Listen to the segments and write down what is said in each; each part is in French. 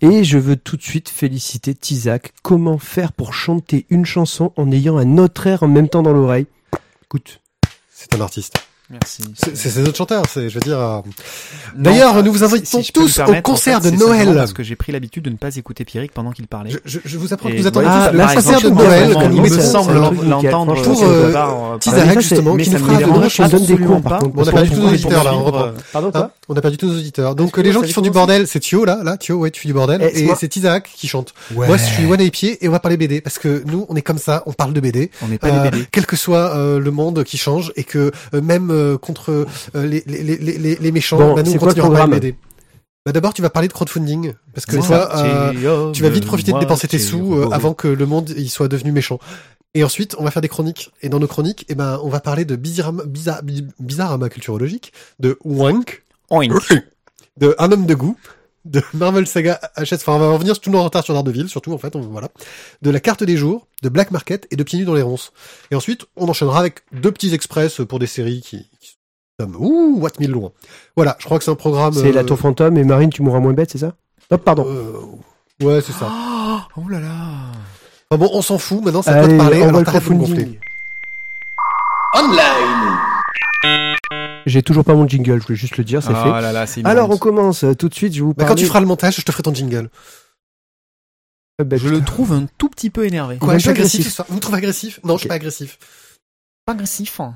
Et je veux tout de suite féliciter Tizak. Comment faire pour chanter une chanson en ayant un autre air en même temps dans l'oreille? Écoute. C'est un artiste. Merci. C'est c'est notre chanteur, c'est, je veux dire. euh, D'ailleurs, nous vous invitons si tous au en concert fait, de Noël. Parce que j'ai pris l'habitude de ne pas écouter Pierrick pendant qu'il parlait. Je, je- je vous apprends que attendez voilà, tous le concert de Noël, que nous mettons semble euh, l'entendre. Pour, quelque euh, euh, c'est- justement, qui nous me fera de je donne des cours, par contre. On a perdu tous nos auditeurs, là, on poursuivre, reprend. euh, Pardon, Hein quoi on a perdu tous nos auditeurs. Donc Est-ce les gens qui font du bordel, c'est Thio là, là, Thio, ouais, tu fais du bordel, Eh, et c'est Tizak qui chante. Ouais. Moi, je suis One Pied et on va parler BD parce que nous, on est comme ça, on parle de BD. On n'est pas Euh, les bébés. quel que soit euh, le monde qui change et que euh, même euh, contre euh, les, les, les, les, les méchants, Bon, bah, nous c'est on continuera à BD. Bah, D'abord, tu vas parler de crowdfunding parce que toi, euh, tu vas vite profiter de dépenser tes sous euh, avant que le monde il soit devenu méchant. Et ensuite, on va faire des chroniques. Et dans nos chroniques, eh ben, on va parler de bizarrama, bizarre, bizarrama culturologique, de Wank, Oink. de Un homme de goût, de Marvel Saga HS. Enfin, on va revenir tout le en retard sur Daredevil, surtout en fait. On, voilà. De la carte des jours, de Black Market et de Pieds nus dans les ronces. Et ensuite, on enchaînera avec deux petits express pour des séries qui, qui sont ouh, what mille loin. Voilà, je crois que c'est un programme. C'est euh, la tour fantôme et Marine, tu mourras moins bête, c'est ça? Hop, pardon. euh, ouais, c'est ça. Oh oh là là. Enfin bon, on s'en fout. Maintenant, ça peut Allez, te parler. on va Alors le t'arrêtes de me gonfler. crowdfunding. J'ai toujours pas mon jingle, je voulais juste le dire, c'est Oh fait. là là, c'est Alors on commence euh, tout de suite, je vous quand tu feras le montage, je te ferai ton jingle. Ah, bah, Je le trouve un tout petit peu énervé. Quoi, je suis agressif, agressif. ce soir. Vous me trouvez agressif Non, je suis pas agressif. Pas agressif. hein.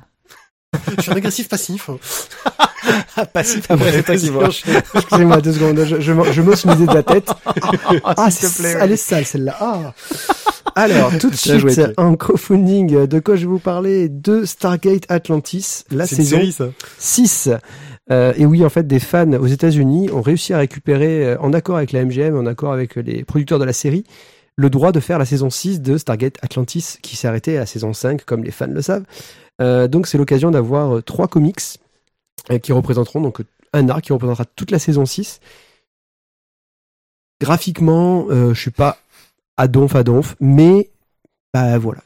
Je suis un agressif passif. Passif Ah, après, c'est toi qui vois. Excusez-moi deux secondes, je, je, je m'ose une idée de la tête. Ah, s'il te plaît. elle est sale celle-là. Ah. Alors, tout de joué, suite, Thierry. en crowdfunding, de quoi je vais vous parler De Stargate Atlantis, la une saison série, ça. 6. Euh, et oui, en fait, des fans aux États-Unis ont réussi à récupérer, euh, en accord avec la MGM, en accord avec les producteurs de la série, le droit de faire la saison 6 de Stargate Atlantis, qui s'est arrêtée à la saison 5, comme les fans le savent. Euh, donc, c'est l'occasion d'avoir euh, trois comics euh, qui représenteront donc un arc qui représentera toute la saison 6. Graphiquement, je suis pas à donf à donf, mais bah voilà.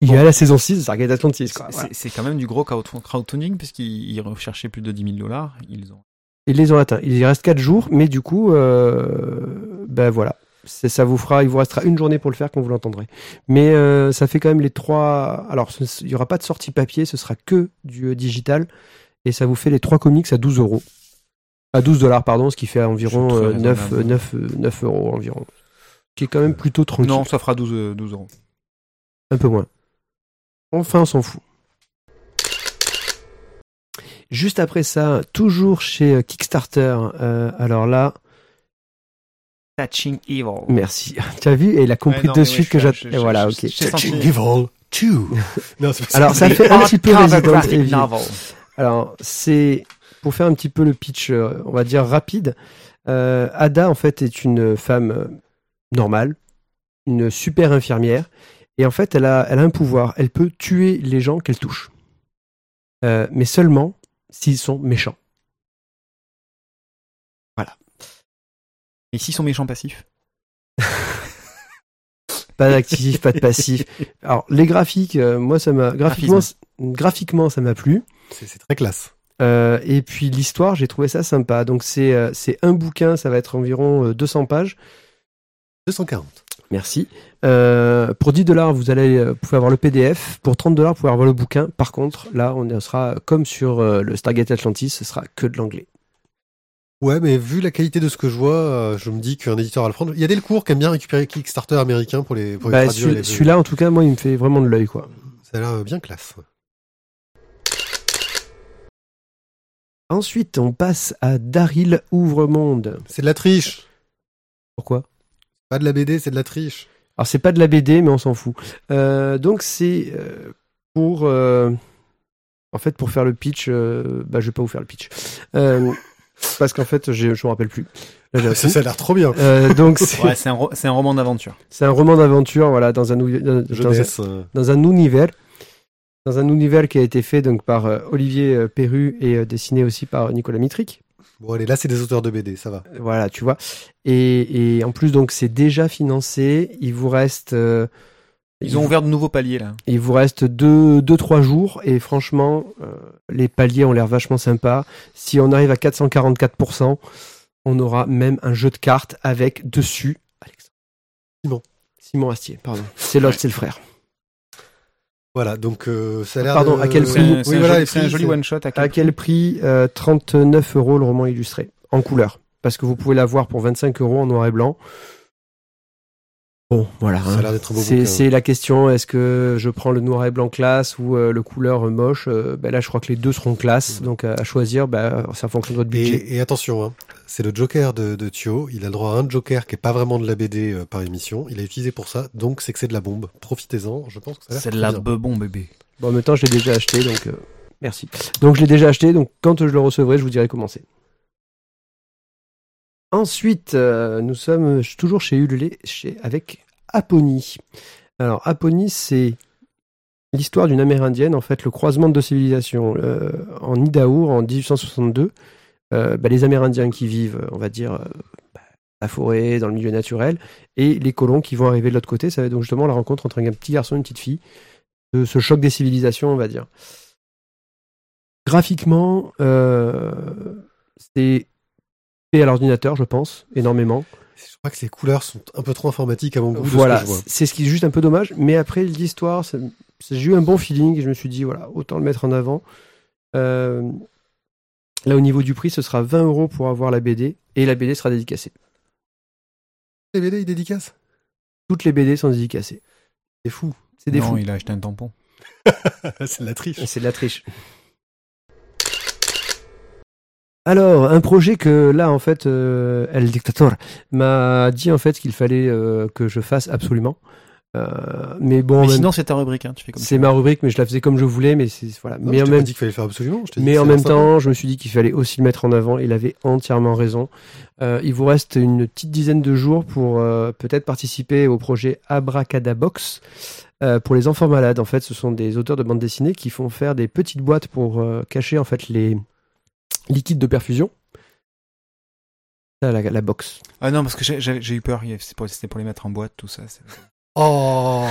Il y a la saison 6 de Stargate Atlantis. C'est- Voilà. Quand même du gros crowd- crowdfunding puisqu'ils ils recherchaient plus de 10 000 dollars. Ils ont. Ils les ont atteints. Il y reste 4 jours, mais du coup, euh, ben voilà. Ça vous fera, il vous restera une journée pour le faire quand vous l'entendrez. Mais euh, ça fait quand même les trois. Alors, il y aura pas de sortie papier, ce sera que du euh, digital, et ça vous fait les trois comics à 12 euros, à 12 dollars pardon, ce qui fait environ C'est très euh, 9, raisonnable. euh, 9, euh, 9 euros environ, qui est quand même plutôt tranquille. Non, ça fera 12, euh, 12 euros. Un peu moins. Enfin, on s'en fout. Juste après ça, toujours chez Kickstarter. euh, alors là, Touching Evil. merci. Tu as vu Et il a compris Ouais, non, de suite que Et voilà, ok. Touching Evil 2. non, c'est pas Alors ça fait un petit peu Resident Evil. novel. Alors c'est pour faire un petit peu le pitch, euh, on va dire rapide. Euh, Ada en fait est une femme euh, normale, une super infirmière, et en fait elle a, elle a un pouvoir. Elle peut tuer les gens qu'elle touche, Euh, mais seulement s'ils sont méchants. Et s'ils sont méchants passifs Pas d'actif, pas de passif. Alors les graphiques, euh, moi ça m'a graphiquement, graphiquement ça m'a plu. C'est très classe. Euh, et puis l'histoire, j'ai trouvé ça sympa. Donc c'est euh, c'est un bouquin, ça va être environ euh, 200 pages. 240. Merci. Euh, pour 10 dollars, vous allez euh, vous pouvez avoir le PDF. Pour 30 dollars, vous pouvez avoir le bouquin. Par contre, là, on sera comme sur euh, le Stargate Atlantis, ce sera que de l'anglais. Ouais, mais vu la qualité de ce que je vois, euh, je me dis qu'un éditeur va le prendre. Il y a Delcourt qui aime bien récupérer Kickstarter américain pour les, pour Bah, celui- Celui-là, en tout cas, moi, il me fait vraiment de l'œil, quoi. Ça a l'air bien classe. Ensuite, on passe à Daryl Ouvre-Monde. C'est de la triche. Pourquoi? Pas de la BD, c'est de la triche. Alors c'est pas de la BD, mais on s'en fout. Euh, donc c'est euh, pour euh, en fait pour faire le pitch bah je vais pas vous faire le pitch Euh, parce qu'en fait je me rappelle plus Là, Ça, a l'air trop bien. Euh, donc c'est Ouais, un, ro- c'est un roman d'aventure. c'est un roman d'aventure voilà dans un, dans, dans un euh, dans un univers dans un univers qui a été fait donc par euh, Olivier euh, Perru et euh, dessiné aussi par Nicolas Mitric Bon, allez, là, c'est des auteurs de BD, ça va. voilà tu vois et, et en plus donc c'est déjà financé il vous reste euh, Ils ont ouvert de nouveaux paliers là. Il vous reste deux, deux trois jours et franchement, euh, les paliers ont l'air vachement sympas. Si on arrive à 444%, on aura même un jeu de cartes avec dessus Alexandre. Simon. Simon Astier, pardon. C'est l'autre, c'est le frère. Voilà, donc euh, ça a l'air. Pardon, de- à quel C'est prix un, Oui, un voilà, c'est un joli one shot. À quel, À quel prix Euh, 39 euros le roman illustré en couleur, parce que vous pouvez l'avoir pour 25 euros en noir et blanc. Bon, voilà. Ça a hein. l'air d'être beau C'est bouquin. c'est la question, est-ce que je prends le noir et blanc classe ou euh, le couleur moche Euh, ben Là, je crois que les deux seront classe, Mhm. donc à, à choisir, ben, c'est en fonction de votre budget. Et, et attention, hein, c'est le Joker de, de Thio. Il a le droit à un Joker qui est pas vraiment de la BD euh, par émission. Il a utilisé pour ça, donc c'est que c'est de la bombe. Profitez-en. Je pense que ça a l'air C'est de la bebon bébé. Bon, en même temps, je l'ai déjà acheté, donc euh, merci. Donc, je l'ai déjà acheté, donc quand je le recevrai, je vous dirai comment c'est. Ensuite, euh, nous sommes toujours chez Ulule, chez, avec Apony. Alors, Apony, c'est l'histoire d'une Amérindienne, en fait, le croisement de deux civilisations. Euh, en Idaho, en 1862, euh, bah, les Amérindiens qui vivent, on va dire, bah, la forêt, dans le milieu naturel, et les colons qui vont arriver de l'autre côté. Ça va être donc justement la rencontre entre un petit garçon et une petite fille ce choc des civilisations, on va dire. Graphiquement, c'est fait à l'ordinateur, je pense, énormément. Je crois que les couleurs sont un peu trop informatiques à mon goût. Voilà, c'est ce qui est juste un peu dommage. Mais après, l'histoire, j'ai eu un bon feeling et je me suis dit, voilà, autant le mettre en avant. Euh, là, au niveau du prix, ce sera 20 euros pour avoir la BD et la BD sera dédicacée. Les BD, ils dédicacent? Toutes les BD sont dédicacées. C'est fou. C'est des non, fous. il a acheté un tampon. c'est de la triche. C'est de la triche. Alors, un projet que là, en fait, euh, El Dictator m'a dit en fait qu'il fallait euh, que je fasse absolument. Euh, mais bon, Mais même- sinon, c'est ta rubrique. Hein, tu fais comme c'est ma rubrique, mais je la faisais comme je voulais. Mais c'est voilà. Non, mais je en même, dit qu'il fallait faire absolument. je t'ai dit mais en même temps, je me suis dit qu'il fallait aussi le mettre en avant. Il avait entièrement raison. Euh, il vous reste une petite dizaine de jours pour euh, peut-être participer au projet Abracadabox. Euh, pour les enfants malades, en fait, ce sont des auteurs de bande dessinée qui font faire des petites boîtes pour euh, cacher en fait les liquides de perfusion. Ça, la, la box. Ah non, parce que j'ai- eu peur. C'était pour, les mettre en boîte, tout ça. Oh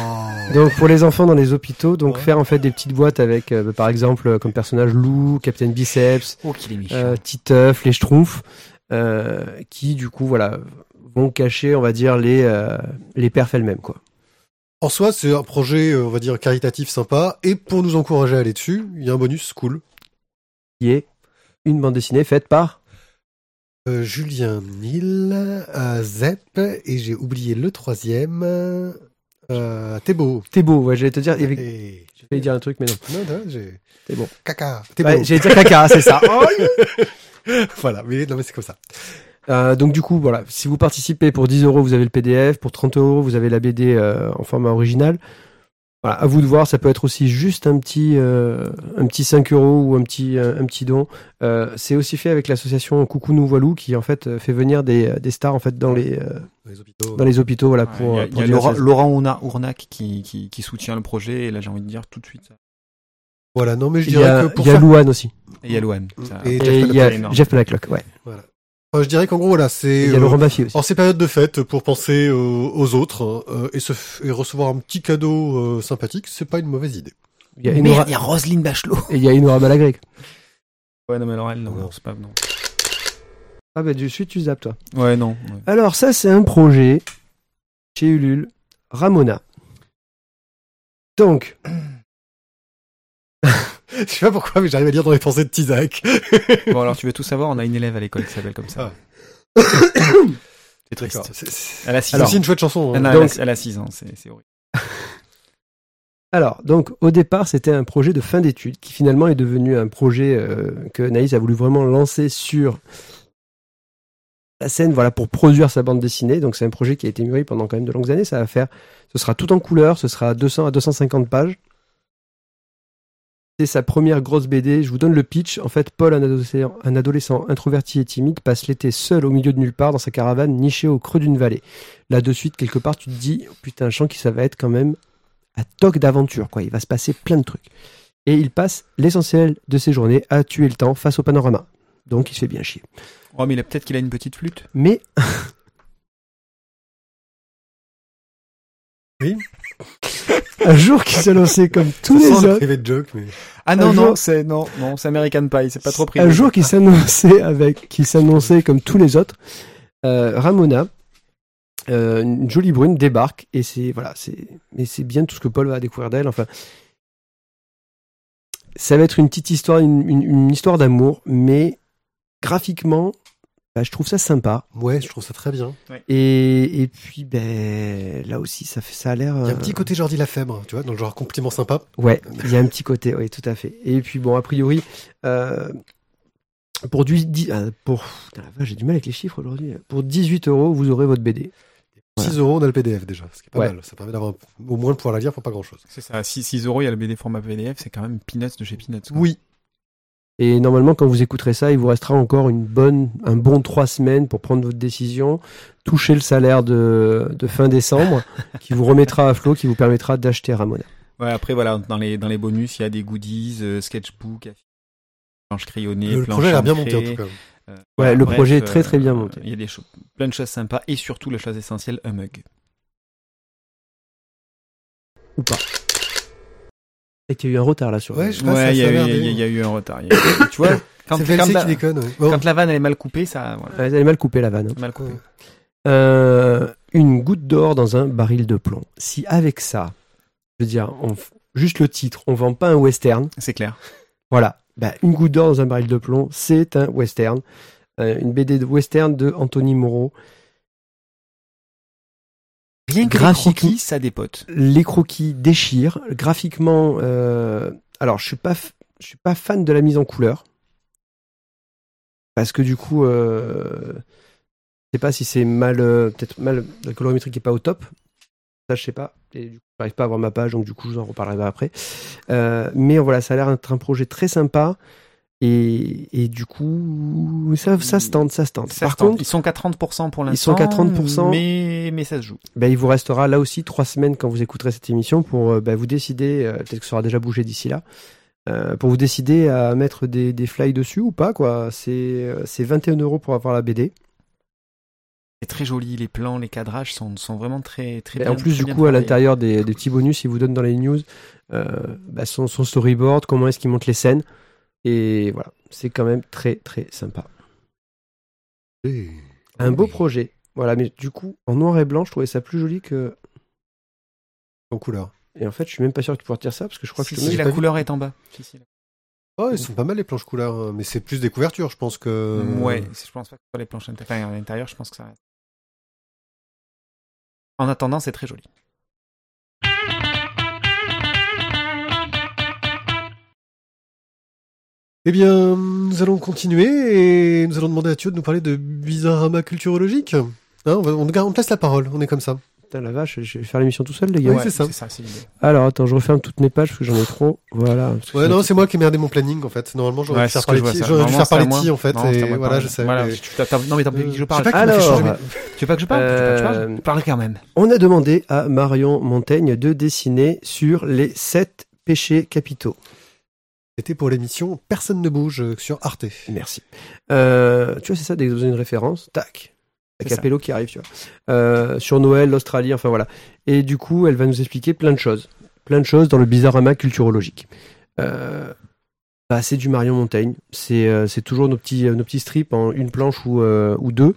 Donc pour les enfants dans les hôpitaux, donc Ouais. faire en fait des petites boîtes avec, euh, par exemple, euh, comme personnage Lou, Captain Biceps, Oh, euh, Titeuf, les Schtroumpfs, euh, qui du coup voilà vont cacher, on va dire, les euh, les perfs elles-mêmes quoi. En soi, c'est un projet, on va dire, caritatif sympa. Et pour nous encourager à aller dessus, il y a un bonus cool. Qui est une bande dessinée faite par Euh, Julien Nil, euh, Zep, et j'ai oublié le troisième, euh, Thébo. Thébo. Ouais, j'allais te dire, Et... je vais dire un truc, mais non. Non, non, j'ai... Thébo. Caca, Thébo. Ouais, j'allais dire caca, c'est ça. voilà, mais non, mais c'est comme ça. Euh, donc du coup, voilà, si vous participez pour 10 euros, vous avez le PDF, pour 30 euros, vous avez la BD euh, en format original. Voilà, à vous de voir, ça peut être aussi juste un petit, euh, un petit 5 euros ou un petit, un, un petit don. Euh, c'est aussi fait avec l'association Coucou nous voilou qui en fait euh, fait venir des, des stars en fait dans les, euh, Dans les hôpitaux. dans les hôpitaux, voilà Ouais, pour. il y a, pour il y a Laurent. Laurent Ourna- Ournac qui, qui, qui soutient le projet. Et là, j'ai envie de dire tout de suite. ça. Voilà, non, mais je dirais a, que pour il y a faire... Louane aussi. Et il y a Loane. ça- Et- il y a. Jeff Panaclock, ouais. Enfin, je dirais qu'en gros, voilà, c'est... Il y a euh, Laurent Baffy aussi. En ces périodes de fête, pour penser euh, aux autres euh, et, se f- et recevoir un petit cadeau euh, sympathique, c'est pas une mauvaise idée. Il y a il y a Roselyne Bachelot. et il y a Enora Malagré. Ouais, non, mais alors elle, non, Non. non, c'est pas. Non. Ah bah du suite tu zappes toi. Ouais, non. ouais. Alors ça c'est un projet chez Ulule, Ramona. Donc, Je sais pas pourquoi, mais j'arrive à lire dans les pensées de Tizak. Bon, alors tu veux tout savoir, on a une élève à l'école qui s'appelle comme ça. Ah. c'est triste. C'est c'est- Elle a 6 c'est ans. aussi une chouette chanson. Hein. non, Donc- elle a- elle a 6 ans, c'est c'est horrible. alors donc au départ c'était un projet de fin d'études qui finalement est devenu un projet euh, que Naïs a voulu vraiment lancer sur la scène, voilà pour produire sa bande dessinée. Donc c'est un projet qui a été mûri pendant quand même de longues années. Ça va faire, ce sera tout en couleur, ce sera 200 à 250 pages. C'est sa première grosse BD. Je vous donne le pitch. En fait, Paul, un adolescent, un adolescent introverti et timide, passe l'été seul au milieu de nulle part dans sa caravane nichée au creux d'une vallée. Là, de suite, quelque part, tu te dis, oh, putain, je sens que ça va être quand même à toc d'aventure, quoi. Il va se passer plein de trucs. Et il passe l'essentiel de ses journées à tuer le temps face au panorama. Donc, il se fait bien chier. Oh, mais il a peut-être qu'il a une petite flûte. Mais. Oui. un jour qui s'est lancé comme tous Ça les sent le autres. privé de joke, mais Ah Un non, jour- non, c'est non, non, c'est American Pie, c'est pas trop pris. un jour qui s'annonçait avec, qui s'annonçait comme tous les autres, euh, Ramona, euh, une jolie brune débarque et c'est voilà, c'est mais c'est bien tout ce que Paul va découvrir d'elle. Enfin, ça va être une petite histoire, une, une- une histoire d'amour, mais graphiquement, bah, je trouve ça sympa. ouais, je trouve ça très bien. Et, et puis ben là aussi, ça fait ça a l'air. Il y a un euh, petit côté Jordi Lafèbre, tu vois, dans le genre compliment sympa. Ouais, il y a un petit côté, oui, tout à fait. Et puis bon, a priori, euh, pour du, dix- ah, pour, putain, la vache, j'ai du mal avec les chiffres aujourd'hui. Pour 18 euros, vous aurez votre BD. Voilà. 6 euros, on a le PDF déjà, ce qui est pas Ouais. mal. Ça permet d'avoir au moins de pouvoir la lire pour pas grand chose. C'est ça, 6, 6 euros, il y a le BD format PDF, c'est quand même peanuts de chez peanuts. quoi. Oui, Et normalement, quand vous écouterez ça, il vous restera encore une bonne, un bon trois semaines pour prendre votre décision, toucher le salaire de, de fin décembre, qui vous remettra à flot, qui vous permettra d'acheter Ramona. Ouais, après, voilà, dans les, dans les bonus, il y a des goodies, euh, sketchbook, affiches, planches crayonnées, le projet a bien monté en tout cas. euh, Ouais, voilà, le bref, projet est très, euh, très bien monté. Il y a des plein de choses sympas et surtout la chose essentielle, un mug. Ou pas. Et qu'il y a eu un retard là sur. Ouais, je Ouais, ça il y, a eu- y y a un retard. Tu vois, quand, la, qui déconne. ouais. Bon. quand la vanne elle est mal coupée, ça, voilà, vous avez mal coupé la vanne. hein. mal coupé. Ouais. Euh, une goutte d'or dans un baril de plomb. Si avec ça, je veux dire, on juste le titre, on vend pas un western, C'est clair. voilà. Bah, une goutte d'or dans un baril de plomb, c'est un western. Euh, une BD de western de Anthony Moreau. Rien que les croquis, ça dépote. Les croquis déchirent. Graphiquement, euh, alors je suis pas, je suis pas fan de la mise en couleur. Parce que du coup, euh, je sais pas si c'est mal, euh, peut-être mal, la colorimétrie qui est pas au top. Ça, je sais pas. Et du coup, j'arrive pas à voir ma page, donc du coup, je vous en reparlerai après. Euh, mais voilà, ça a l'air d'être un projet très sympa. Et, et du coup, ça, ça se tente, ça se tente. Ça Par se tente. contre, ils sont qu'à 30% pour Ils l'instant. sont qu'à 30%. Mais, mais ça se joue. ben, il vous restera là aussi trois semaines quand vous écouterez cette émission pour euh, ben, vous décider, euh, peut-être que ça aura déjà bougé d'ici là, euh, pour vous décider à mettre des, des fly dessus ou pas. quoi. C'est c'est 21 euros pour avoir la BD. C'est très joli. Les plans, les cadrages sont, sont vraiment très, très Et bien. en plus, du coup, à l'intérieur des, des petits bonus, il vous donne dans les news euh, ben, son, son storyboard, comment est-ce qu'il monte les scènes. Et voilà, c'est quand même très très sympa. Et- Un beau Oui. projet. Voilà, mais du coup, en noir et blanc, je trouvais ça plus joli que. En couleur. Et en fait, je suis même pas sûr que tu pourras dire ça parce que je crois que Si, je si, te la vu. couleur est en bas. Si, si. Oh, ils sont pas mal les planches couleurs, hein, mais c'est plus des couvertures, je pense que. Ouais, je pense pas que ce soit les planches intérieures. Enfin, à l'intérieur, je pense que ça reste. En attendant, c'est très joli. Eh bien, nous allons continuer et nous allons demander à Thio de nous parler de bizarrama culturologique. Hein, on, va- on, on te laisse la parole, on est comme ça. Putain, la vache, je vais faire l'émission tout seul, les gars. Oui, c'est ça. Alors, attends, je referme toutes mes pages parce que j'en ai trop. Voilà. Ouais, non, c'est moi qui ai merdé mon planning en fait. Normalement, j'aurais Ouais, dû faire parler j'aurais dû faire parler. Ti en fait. Non, et voilà, je sais. Voilà, mais- non, mais t'as que je parle. Alors, Tu veux pas que je parle? Tu veux pas que je parle? Euh, Parle quand même. On a demandé à Marion Montaigne de dessiner sur les sept péchés capitaux. C'était pour l'émission Personne ne bouge euh, sur Arte. Merci. Euh, tu vois, c'est ça, dès que vous avez une référence, tac. Capello qui arrive, tu vois. Euh, sur Noël, l'Australie, enfin voilà. Et du coup, elle va nous expliquer plein de choses. Plein de choses dans le bizarrama culturologique. Euh, bah, c'est du Marion Montaigne. C'est c'est toujours nos petits, nos petits strips en une planche ou, ou deux.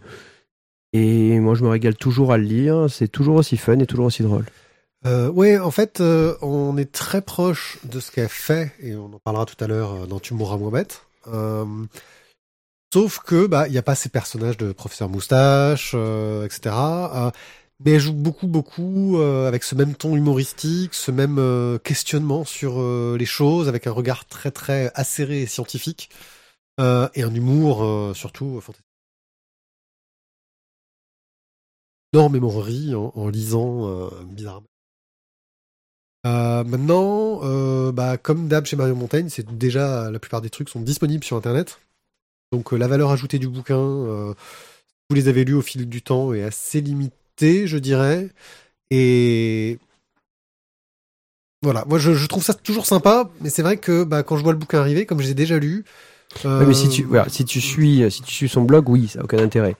Et moi, je me régale toujours à le lire. C'est toujours aussi fun et toujours aussi drôle. Euh, ouais, en fait, euh, on est très proche de ce qu'elle fait, et on en parlera tout à l'heure euh, dans Tu mourras moins bête. Sauf que, bah, il n'y a pas ces personnages de professeur moustache, euh, etc. mais elle joue beaucoup, beaucoup avec ce même ton humoristique, ce même questionnement sur les choses, avec un regard très, très acéré et scientifique, et un humour surtout fantastique. Énormément en, lisant bizarrement. Euh, maintenant, euh, bah, comme d'hab chez Mario Montaigne, c'est déjà la plupart des trucs sont disponibles sur Internet. Donc euh, la valeur ajoutée du bouquin, vous les avez lus au fil du temps, est assez limitée, je dirais. Et voilà, moi je, je trouve ça toujours sympa, mais c'est vrai que bah, quand je vois le bouquin arriver, comme je les ai déjà euh, mais si tu, voilà, si tu suis, si tu suis son blog, oui, ça n'a aucun intérêt.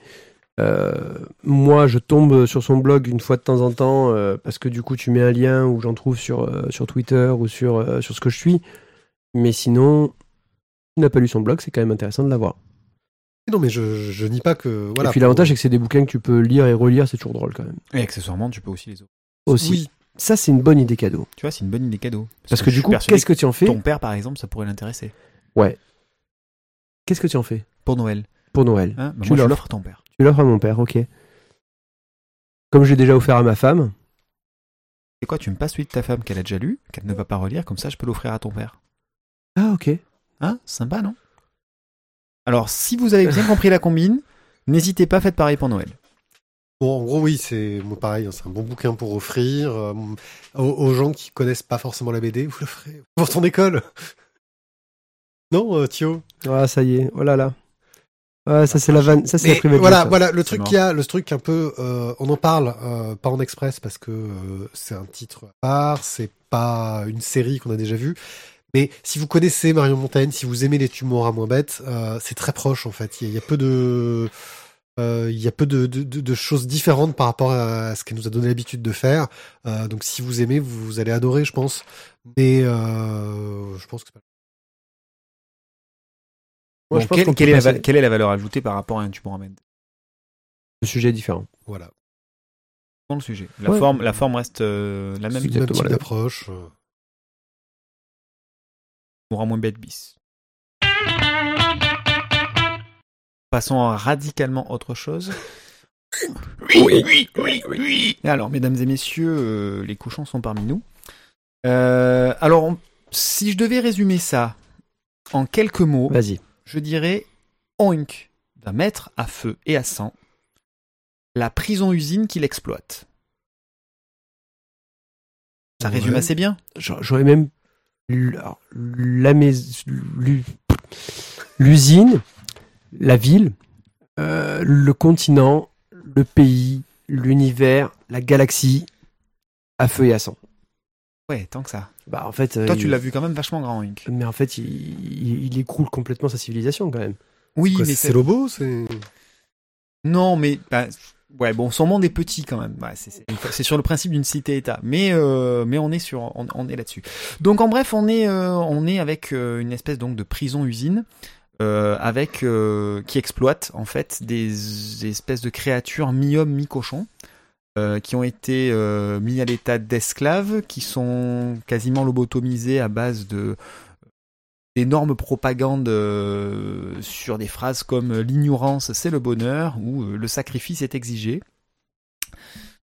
Euh, moi, je tombe sur son blog une fois de temps en temps euh, parce que du coup, tu mets un lien ou j'en trouve sur euh, sur Twitter ou sur euh, sur ce que je suis. Mais sinon, si tu n'as pas lu son blog, c'est quand même intéressant de l'avoir. non mais je, je nie pas que voilà. et puis l'avantage, c'est que c'est des bouquins que tu peux lire et relire, c'est toujours drôle quand même. Et accessoirement, tu peux aussi les offrir. Aussi, Oui, ça c'est une bonne idée cadeau. Tu vois, c'est une bonne idée cadeau. Parce que du coup, qu'est-ce que tu en fais Ton père, par exemple, ça pourrait l'intéresser. Qu'est-ce que tu en fais? Pour Noël. pour Noël Hein? Bah, Tu moi, je l'offres. l'offre à ton père. Tu l'offres à mon père, ok. Comme je l'ai déjà offert à ma femme. C'est quoi Tu me passes celui de ta femme qu'elle a déjà lu, qu'elle ne va pas relire, comme ça, je peux l'offrir à ton père. Ah ok. Hein Sympa, non? Alors, si vous avez bien compris la combine, n'hésitez pas, faites pareil pour Noël. Bon, en gros, oui, c'est pareil, hein, c'est un bon bouquin pour offrir euh, aux, aux gens qui connaissent pas forcément la BD. Vous l'offrez pour ton école? Non, euh, Thio? Ah ça y est, oh là là. Ah, ça c'est la vanne, ça c'est la voilà, voilà, le truc qu'il y a, le truc un peu, euh, on en parle euh, pas en express parce que euh, c'est un titre à part, c'est pas une série qu'on a déjà vue. Mais si vous connaissez Marion Montaigne, si vous aimez les tumeurs à moins bêtes, euh, c'est très proche en fait. Il y, a- il y a peu de, euh, il y a peu de, de- de- choses différentes par rapport à ce qu'elle nous a donné l'habitude de faire. Euh, donc si vous aimez, vous, vous allez adorer, je pense. Mais euh, je pense que c'est pas- Moi, Bon, je pense quelle, est la, passer- va- quelle est la valeur ajoutée par rapport à un Tumoramed Le sujet est différent. voilà. Dans le sujet. La, Ouais. forme, la forme reste euh, la même. C'est type la même. d'approche. euh. Pour un moins bête bis. Passons à radicalement autre chose. Oui, oui, oui, oui. Alors, mesdames et messieurs, euh, les cochons sont parmi nous. Euh, alors, on- si je devais résumer ça en quelques mots, Vas-y. Je dirais Oink va mettre à feu et à sang la prison-usine qu'il exploite. Ça résume Ouais. assez bien. J'a- J'aurais même la l'usine, la ville, euh, le continent, le pays, l'univers, la galaxie, à feu et à sang. Ouais, tant que ça. Bah en fait, Toi, euh, tu l'as vu quand même vachement grand, Oink. Mais en fait, il, il- il écroule complètement sa civilisation quand même. Oui, Quoi, mais c'est Lobo, c'est. Non, mais bah, ouais, bon, son monde est petit quand même. Ouais, c'est- sur le principe d'une cité-État, mais euh, mais on est sur, on, on est là-dessus. Donc en bref, on est euh, on est avec euh, une espèce donc de prison-usine. euh, avec euh, qui exploite en fait des, des espèces de créatures mi-homme mi-cochon euh, qui ont été euh, mis à l'état d'esclaves qui sont quasiment lobotomisés à base de d'énormes propagandes euh, sur des phrases comme euh, l'ignorance c'est le bonheur ou euh, le sacrifice est exigé.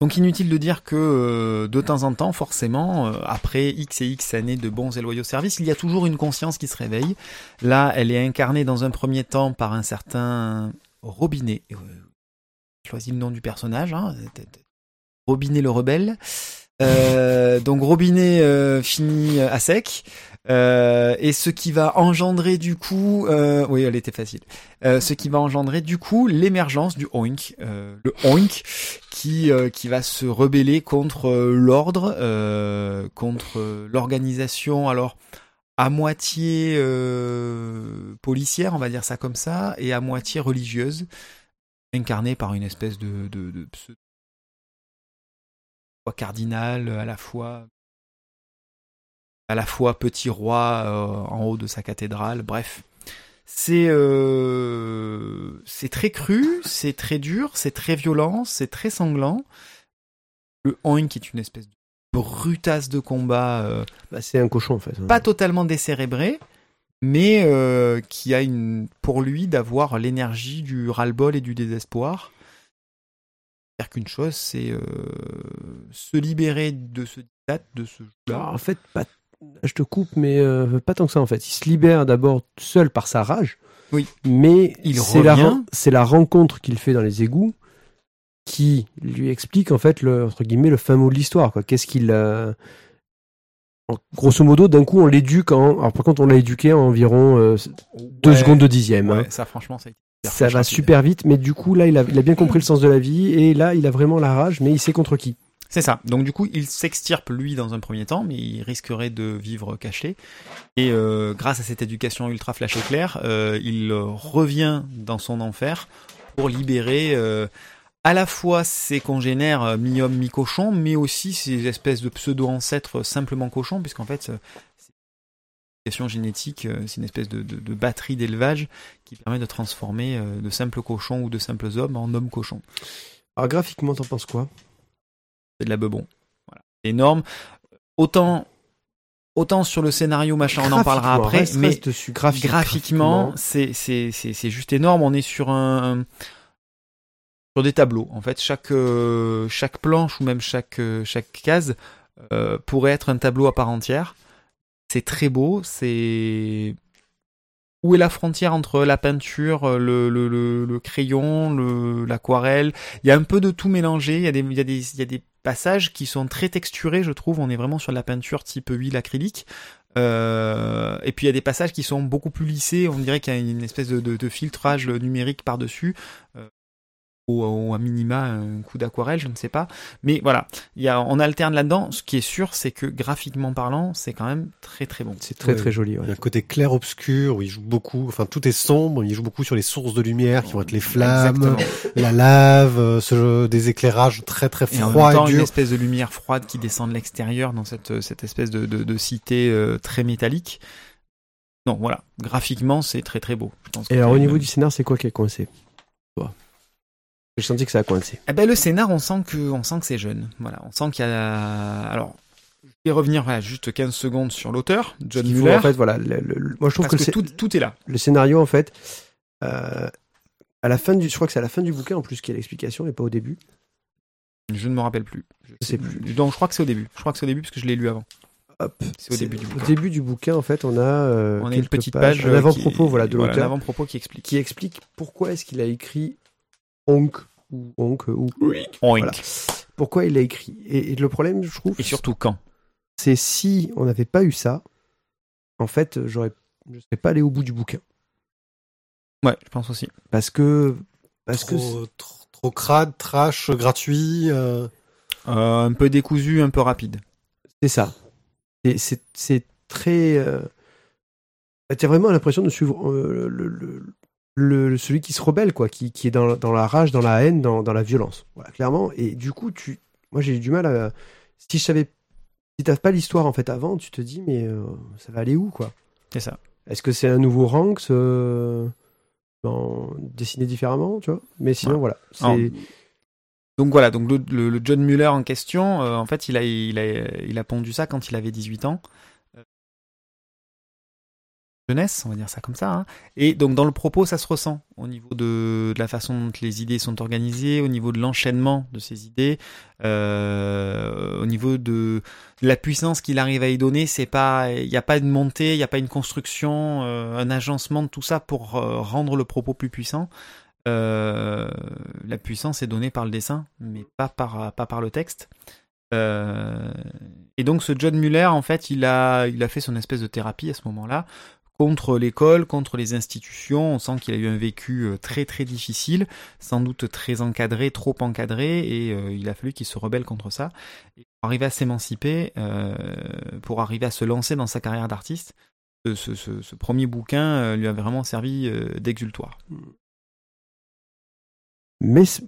Donc inutile de dire que euh, de temps en temps, forcément, euh, après X et X années de bons et loyaux services, il y a toujours une conscience qui se réveille. Là, elle est incarnée dans un premier temps par un certain Robinet. Euh, choisis le nom du personnage, hein. Robinet le rebelle. Euh, donc Robinet euh, finit à sec. Euh, et ce qui va engendrer du coup, euh, oui, elle était facile. Euh, ce qui va engendrer du coup l'émergence du Oink, euh, le Oink, qui euh, va se rebeller contre euh, l'ordre, euh, contre euh, l'organisation. Alors à moitié euh, policière, on va dire ça comme ça, et à moitié religieuse, incarnée par une espèce de de, fois cardinal, à la fois à la fois petit roi euh, en haut de sa cathédrale, bref. C'est euh, c'est très cru, c'est très dur, c'est très violent, c'est très sanglant. Le Oink est une espèce de brutasse de combat, euh, Bah, c'est un cochon en fait. pas totalement décérébré, mais euh, qui a une pour lui d'avoir l'énergie du ras-le-bol et du désespoir. Faire qu'une chose, c'est euh, se libérer de ce diktat, de ce jeu. en fait, pas, je te coupe, mais euh, pas tant que ça en fait. Il se libère d'abord seul par sa rage. Oui. Mais Il c'est la, rencontre qu'il fait dans les égouts qui lui explique en fait le entre guillemets le fin mot de l'histoire. quoi. Qu'est-ce qu'il a en- grosso modo, d'un coup, on l'éduque en. Alors, par contre, on l'a éduqué en environ euh, deux Ouais. secondes de dixième. hein. Ça franchement, ça a été Ça va rapide. super vite, mais du coup, là, il a, il a bien compris le sens de la vie, et là, il a vraiment la rage, mais il sait contre qui. C'est ça. Donc du coup, il s'extirpe lui dans un premier temps, mais il risquerait de vivre caché. Et euh, grâce à cette éducation ultra flash éclair, euh, il revient dans son enfer pour libérer euh, à la fois ses congénères euh, mi-homme mi-cochon, mais aussi ces espèces de pseudo-ancêtres simplement cochons, puisqu'en fait, génétique, euh, c'est une espèce de, de- de batterie d'élevage qui permet de transformer euh, de simples cochons ou de simples hommes en hommes cochons. Alors, graphiquement, t'en penses quoi? C'est de la bebon. Voilà. Énorme. Autant, autant sur le scénario, machin, on en parlera après, reste- mais reste dessus, graphique- graphiquement, c'est, juste énorme. On est sur un, sur des tableaux. En fait, chaque, euh, chaque planche ou même chaque, chaque case euh, pourrait être un tableau à part entière. C'est très beau. C'est où est la frontière entre la peinture, le, le, crayon, le, l'aquarelle? Il y a un peu de tout mélangé. Il y a des, passages qui sont très texturés, je trouve. On est vraiment sur la peinture type huile acrylique. Euh, et puis il y a des passages qui sont beaucoup plus lissés. On dirait qu'il y a une espèce de filtrage numérique par-dessus. Euh, ou, ou à minima un coup d'aquarelle, je ne sais pas. Mais voilà, il y a, on alterne là-dedans. Ce qui est sûr, c'est que graphiquement parlant, c'est quand même très très bon. C'est très Ouais. très joli. ouais. Il y a un côté clair-obscur où il joue beaucoup, enfin tout est sombre, il joue beaucoup sur les sources de lumière qui vont être les flammes, Exactement. la lave, euh, ce jeu, des éclairages très très Et en froids même temps, et une espèce de lumière froide qui descend de l'extérieur dans cette, cette espèce de, de, de cité euh, très métallique. Non, voilà. Graphiquement, c'est très très beau. Je pense que Et alors, au niveau du scénar, c'est quoi qui est coincé? J'ai senti que ça a coincé. Eh ben, le scénar, on sent que, on sent que c'est jeune. Voilà, on sent qu'il y a. Alors, je vais revenir voilà, juste 15 secondes sur l'auteur, John Il faut, Muller. en fait, voilà, le- le- moi je trouve parce que, que, tout, tout est là. le scénario, en fait, euh, à la fin du, je crois que c'est à la fin du bouquin en plus qu'il y a l'explication et pas au début. Je ne me rappelle plus. Je sais plus. Donc, je crois que c'est au début. Je crois que c'est au début parce que je l'ai lu avant. C'est au début du Au bouquin. début du bouquin, en fait, on a, euh, On a une petite pages, page. un euh, avant-propos, qui- voilà, de un l'auteur, avant-propos qui explique. qui explique pourquoi est-ce qu'il a écrit Onk ou Onk ou Oink. Voilà. pourquoi il a écrit? Et, et le problème, je trouve, Et surtout quand? c'est si on n'avait pas eu ça, en fait, j'aurais, je serais pas allé au bout du bouquin, Ouais, je pense aussi. parce que, parce que trop, trop, trop crade, trash, gratuit. euh, Euh, un peu décousu, un peu rapide. c'est ça. Et c'est, c'est très. Euh... Tu as vraiment l'impression de suivre euh, le, le- le- celui qui se rebelle, quoi, qui, qui est dans, dans la rage, dans la haine, dans, dans la violence. Voilà, clairement. Et du coup, tu, moi, j'ai eu du mal à. Si je savais. Si t'as pas l'histoire en fait avant, tu te dis, mais euh, ça va aller où, quoi? C'est ça. Est-ce que c'est un nouveau Ranks euh, en- dessiné différemment, tu vois? Mais sinon, Ouais. voilà. C'est, Donc voilà, donc le, le- le John Muller en question, euh, en fait, il a, il, a, il a pondu ça quand il avait 18 ans. Jeunesse, on va dire ça comme ça. hein. Et donc dans le propos, ça se ressent au niveau de, de la façon dont les idées sont organisées, au niveau de l'enchaînement de ces idées, euh, au niveau de, de la puissance qu'il arrive à y donner. C'est pas, il n'y a pas une montée, il n'y a pas une construction, euh, un agencement de tout ça pour euh, rendre le propos plus puissant. La puissance est donnée par le dessin, mais pas par, pas par le texte. Et donc ce John Muller, en fait, il a, il a fait son espèce de thérapie à ce moment-là contre l'école, contre les institutions. On sent qu'il a eu un vécu euh, très très difficile, sans doute très encadré, trop encadré, et euh, il a fallu qu'il se rebelle contre ça. Et pour arriver à s'émanciper, euh, pour arriver à se lancer dans sa carrière d'artiste, ce, ce- ce- ce premier bouquin lui a vraiment servi d'exultoire. Mais c-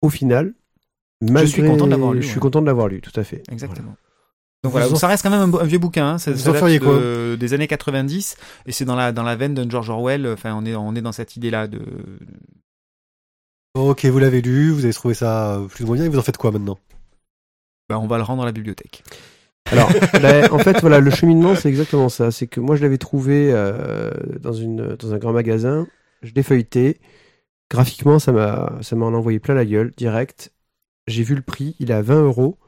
au final, malgré... suis content de l'avoir lu, Je suis content de l'avoir lu, tout à fait. Exactement. Donc voilà, donc ça reste quand même un, vieux bouquin, hein. ça, Vous ça en date feriez de- des années 90, et c'est dans la, dans la veine d'un George Orwell, enfin on est, on est dans cette idée-là de... Ok, vous l'avez lu, vous avez trouvé ça euh, plus ou moins bien, et vous en faites quoi maintenant? Ben, on va le rendre à la bibliothèque. Alors, ben, en fait, voilà, le cheminement, c'est exactement ça. C'est que moi, je l'avais trouvé euh, dans, une, dans un grand magasin, je l'ai feuilleté. Graphiquement, ça m'a ça m'a en envoyé plein la gueule, direct. J'ai vu le prix, il est à 20 euros.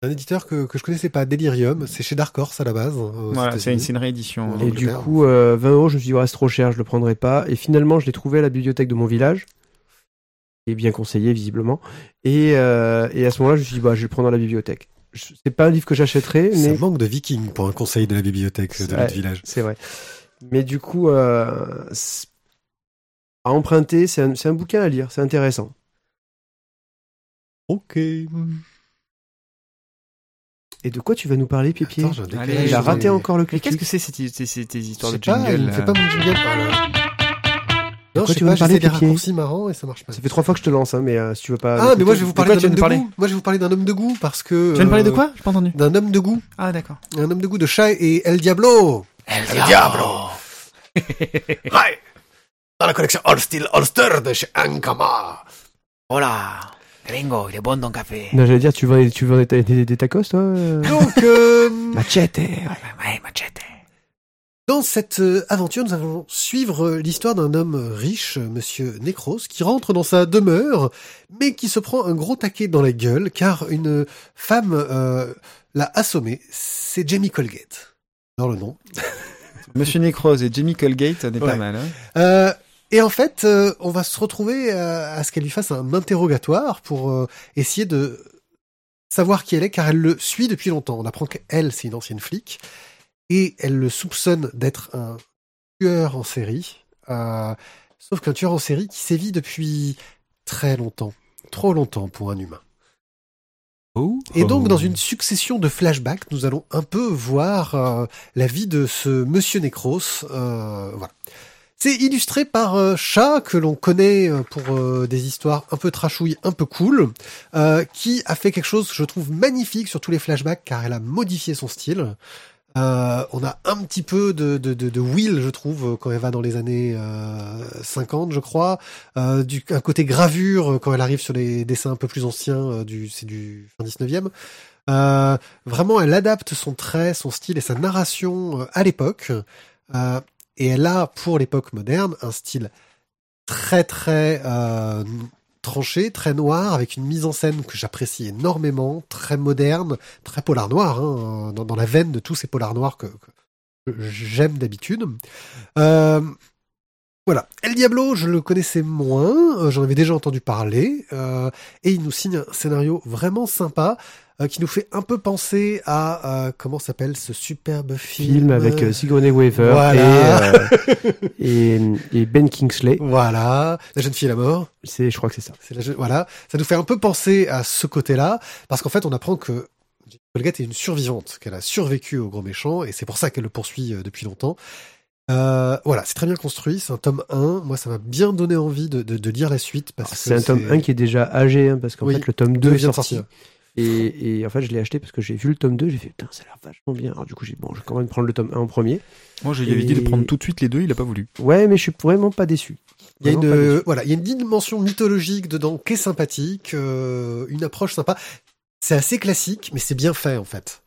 Un éditeur que, que je connaissais pas, Delirium, c'est chez Dark Horse à la base. Voilà, c'est une, une réédition. En Et du coup, euh, 20 euros, je me suis dit, ouais, c'est trop cher, je le prendrai pas. Et finalement, je l'ai trouvé à la bibliothèque de mon village. Et bien conseillé, visiblement. Et, euh, et à ce moment-là, je me suis dit, bah, je vais le prendre à la bibliothèque. c'est pas un livre que j'achèterais, Ça mais manque de vikings pour un conseil de la bibliothèque de notre village. c'est vrai. Mais du coup, euh, à emprunter, c'est un, c'est un bouquin à lire, c'est intéressant. Ok. Et de quoi tu vas nous parler, Pipi Il a raté encore le clic. qu'est-ce que c'est ces, ces, ces- ces Je histoires sais de pas, jingle il ne fait là pas mon jingle. Oh là. Non, quoi je tu me parler, des raccourcis marrants et ça marche pas. Ça fait trois fois que je te lance, hein, mais euh, si tu veux pas. Ah, mais moi je vais vous De parler d'un homme de goût. Moi je vais vous parler d'un homme de goût parce que. Tu viens de parler de euh, quoi? J'ai pas entendu. D'un homme de goût. Ah d'accord. Un homme de goût de chat et El Diablo. El Diablo. Ouais. Dans la collection All Steel Holster de chez Ankama. Hola, gringo, il est bon ton café. Non, j'allais dire, tu vends, tu vends des, des, des tacos, toi euh Donc, euh, Machete. Ouais, machete. Dans cette euh, aventure, nous allons suivre euh, l'histoire d'un homme riche, monsieur Necros, qui rentre dans sa demeure, mais qui se prend un gros taquet dans la gueule, car une femme euh, l'a assommé. C'est Jamie Colgate. Dans le nom. Monsieur Necrose et Jamie Colgate, on est Ouais. pas mal. Hein Euh, et en fait, euh, on va se retrouver euh, à ce qu'elle lui fasse un interrogatoire pour euh, essayer de savoir qui elle est, car elle le suit depuis longtemps. On apprend qu'elle, c'est une ancienne flic, et elle le soupçonne d'être un tueur en série. Euh, sauf qu'un tueur en série qui sévit depuis très longtemps, trop longtemps pour un humain. Oh. Et donc, dans une succession de flashbacks, nous allons un peu voir la vie de ce Monsieur Necros. Voilà. C'est illustré par euh, Chat, que l'on connaît euh, pour euh, des histoires un peu trashouilles, un peu cool, qui a fait quelque chose que je trouve magnifique sur tous les flashbacks, car elle a modifié son style. On a un petit peu de, de, de, Will, je trouve, quand elle va dans les années euh, 50, je crois. Du, un côté gravure quand elle arrive sur les dessins un peu plus anciens, du, c'est du fin 19e. Euh, vraiment, elle adapte son trait, son style et sa narration à l'époque. Et elle a, pour l'époque moderne, un style très très euh, tranché, très noir, avec une mise en scène que j'apprécie énormément, très moderne, très polar noir, hein, dans, la veine de tous ces polars noirs que, j'aime d'habitude. Euh, voilà. El Diablo, je le connaissais moins, euh, j'en avais déjà entendu parler, et il nous signe un scénario vraiment sympa, qui nous fait un peu penser à, euh, comment s'appelle ce superbe film? Film avec euh, Sigourney Weaver Voilà. et, euh, et, et Ben Kingsley. Voilà, la jeune fille à la mort. C'est, je crois que c'est ça. C'est la jeune- voilà, ça nous fait un peu penser à ce côté-là, parce qu'en fait, on apprend que Colgate est une survivante, qu'elle a survécu au gros méchant, et c'est pour ça qu'elle le poursuit euh, depuis longtemps. Euh, voilà, c'est très bien construit, c'est un tome 1. Moi, ça m'a bien donné envie de, de, de lire la suite, parce que C'est un tome 1 qui est déjà âgé, hein, parce qu'en Oui, fait, le tome 2 deux est sorti. sortir. Et, et en fait, je l'ai acheté parce que j'ai vu le tome 2, j'ai fait, putain, ça a l'air vachement bien. Alors du coup, j'ai bon, je vais quand même prendre le tome 1 en premier. Moi, je lui avais dit de Et- prendre tout de suite les deux, il a pas voulu. Ouais, mais je suis vraiment pas déçu. Il y a Vraiment une, euh, voilà, il y a une dimension mythologique dedans qui est sympathique, euh, une approche sympa. C'est assez classique, mais c'est bien fait en fait.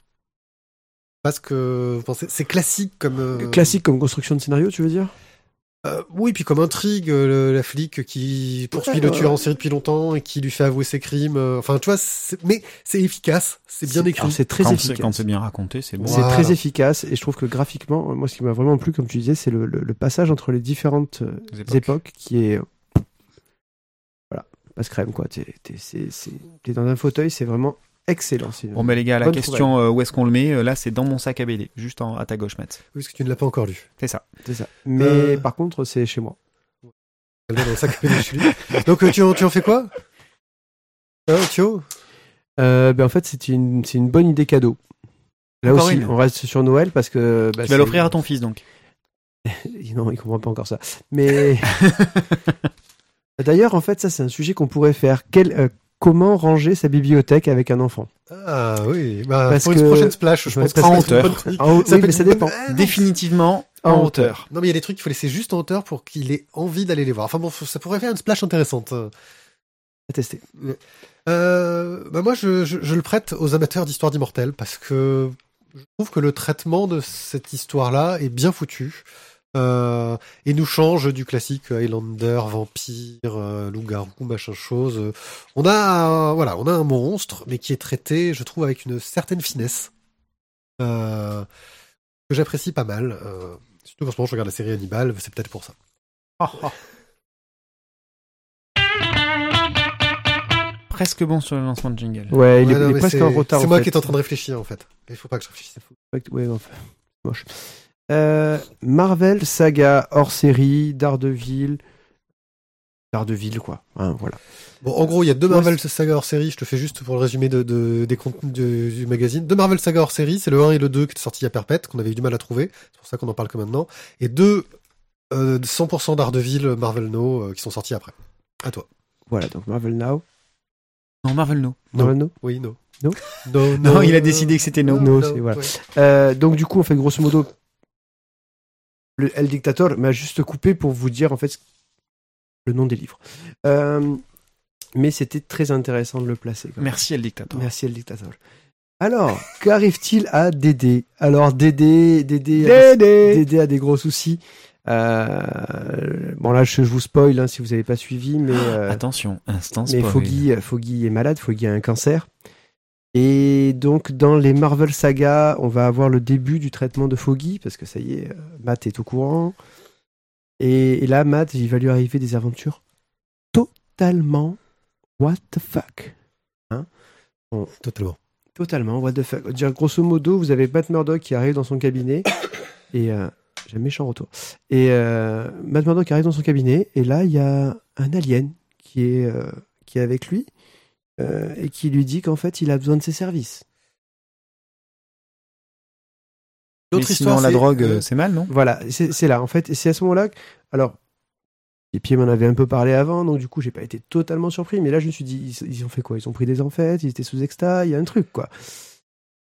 Parce que vous pensez, c'est classique comme euh, Classique comme construction de scénario, tu veux dire? Euh, oui, puis comme intrigue, euh, le- la flic qui poursuit Ouais, le ouais, tueur en série depuis longtemps et qui lui fait avouer ses crimes. euh, Enfin, tu vois, c'est- mais c'est efficace, c'est bien écrit. C'est très Quand efficace. quand c'est bien raconté, c'est bon. C'est Voilà. très efficace et je trouve que graphiquement, moi, ce qui m'a vraiment plu, comme tu disais, c'est le, le- le passage entre les différentes Les époques. époques. qui est. Voilà, passe crème, quoi. T'es, t'es- c'est- c'est- t'es dans un fauteuil, c'est vraiment excellent. C'est- Bon, bah les gars, la Bonne question euh, où est-ce qu'on le met euh, Là, c'est dans mon sac à BD, juste en, à ta gauche, Matt. Oui, parce que tu ne l'as pas encore lu. C'est ça. C'est ça. Mais Euh, par contre, c'est chez moi. Dans le sac à pédale chez lui. Donc, tu, en, tu en fais quoi? Hein, Thio? Euh, ben, en fait, c'est une, c'est une bonne idée cadeau. Là Encore aussi, une. on reste sur Noël parce que. bah, tu vas l'offrir à ton fils, donc. Non, il comprend pas encore ça. Mais d'ailleurs, en fait, ça c'est un sujet qu'on pourrait faire. Quel, euh, comment ranger sa bibliothèque avec un enfant Ah oui, bah, Parce pour une que- prochaine splash, je Ouais, pense que en une hauteur. oui, Ça peut mais être ça une bonne- dépend. Ah, Définitivement en, En hauteur. Non, mais il y a des trucs qu'il faut laisser juste en hauteur pour qu'il ait envie d'aller les voir. Enfin bon, ça pourrait faire une splash intéressante. À tester. Euh, bah moi, je, je, je le prête aux amateurs d'histoire d'immortels parce que je trouve que le traitement de cette histoire-là est bien foutu euh, et nous change du classique Highlander, vampire, euh, loup-garou, machin chose. Euh, On a, euh, voilà, on a un monstre, mais qui est traité, je trouve, avec une certaine finesse euh, que j'apprécie pas mal. Euh, surtout qu'en ce moment, je regarde la série Hannibal, c'est peut-être pour ça. presque bon sur le lancement de jingle. Ouais, il est, Ouais, non, il est presque c'est- en retard. C'est en moi fait. qui est en train de réfléchir en fait. Il faut pas que je réfléchisse. Ouais, enfin, moche. Euh, Marvel Saga hors série, Daredevil. Daredevil, quoi. Hein, voilà. Bon, en gros, il y a deux Ouais, Marvel Saga hors série. Je te fais juste pour le résumé de, de- des contenus de- du magazine. Deux Marvel Saga hors série, c'est le 1 et le 2 qui étaient sortis à perpète, qu'on avait eu du mal à trouver. C'est pour ça qu'on en parle que maintenant. Et deux euh, 100% Daredevil Marvel No euh, qui sont sortis après. À toi. Voilà, donc Marvel Now. Non, Marvel, no. Non. Marvel No. Oui, no. No No, Non, il a décidé que c'était no. No, c'est- voilà. ouais. Euh, donc du coup, en fait, grosso modo, le El Dictator m'a juste coupé pour vous dire en fait le nom des livres. Euh, mais c'était très intéressant de le placer. quand même. Merci, El Dictator. Merci El Dictator. Alors, qu'arrive-t-il à Dédé? Alors Dédé, Dédé, Dédé. Dédé a des gros soucis. Euh, bon là, je, je vous spoil hein, si vous n'avez pas suivi, mais euh, Attention, instant mais. Foggy, Foggy est malade, Foggy a un cancer. Et donc, dans les Marvel Saga, on va avoir le début du traitement de Foggy, parce que ça y est, euh, Matt est au courant. Et, et là, Matt, il va lui arriver des aventures totalement what the fuck. Totalement. Totalement what the fuck. Dire, grosso modo, vous avez Matt Murdock qui arrive dans son cabinet, et euh, j'ai un méchant retour. Et euh, Matt Murdock arrive dans son cabinet, et là, il y a un alien qui est, euh, qui est avec lui, et qui lui dit qu'en fait, il a besoin de ses services. Mais L'autre sinon, histoire, la c'est, drogue, euh, euh, c'est mal, non? Voilà, c'est là, en fait. Et c'est à ce moment-là que. Alors, les pieds m'en avaient un peu parlé avant, donc du coup, j'ai pas été totalement surpris. Mais là, je me suis dit, ils, ils ont fait quoi? Ils ont pris des amphètes, ils étaient sous exta, il y a un truc, quoi.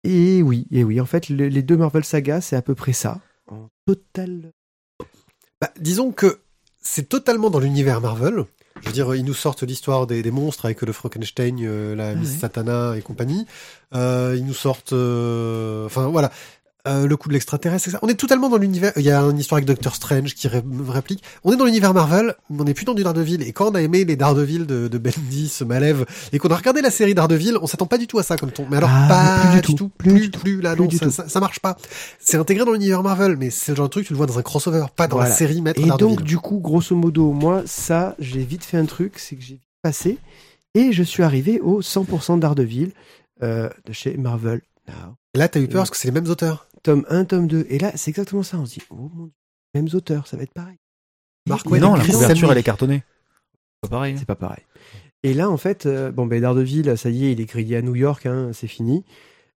Et oui, et oui, en fait, le- les deux Marvel Saga, c'est à peu près ça. En total. Bah, disons que c'est totalement dans l'univers Marvel. Je veux dire, ils nous sortent l'histoire des, des monstres avec le Frankenstein, euh, la Miss ouais. Satana et compagnie. Euh, ils nous sortent, euh, enfin voilà, Euh, le coup de l'extraterrestre. etc. On est totalement dans l'univers. Il y a une histoire avec Doctor Strange qui ré- réplique. On est dans l'univers Marvel, mais on n'est plus dans du Daredevil. Et quand on a aimé les Daredevil de, de Bendis, Malev, et qu'on a regardé la série Daredevil, on s'attend pas du tout à ça comme ton. Mais alors Ah, pas mais plus du tout. Plus plus, tout. plus là, non, ça, ça, ça marche pas. C'est intégré dans l'univers Marvel, mais c'est le genre de truc tu le vois dans un crossover, pas dans Voilà. la série Maître Et Daredevil. donc, du coup, grosso modo, moi, ça, j'ai vite fait un truc, c'est que j'ai vite passé, et je suis arrivé au 100% d'Ardeville euh, de chez Marvel Now. Là, t'as eu peur parce que c'est les mêmes auteurs. Tome 1, tome 2. Et là, c'est exactement ça. On se dit, oh mon dieu, mêmes auteurs, ça va être pareil. Et non, la couverture, elle est cartonnée. C'est pas pareil. hein. C'est pas pareil. Et là, en fait, euh, bon, ben, Daredevil, ça y est, il est grillé à New York, hein, c'est fini.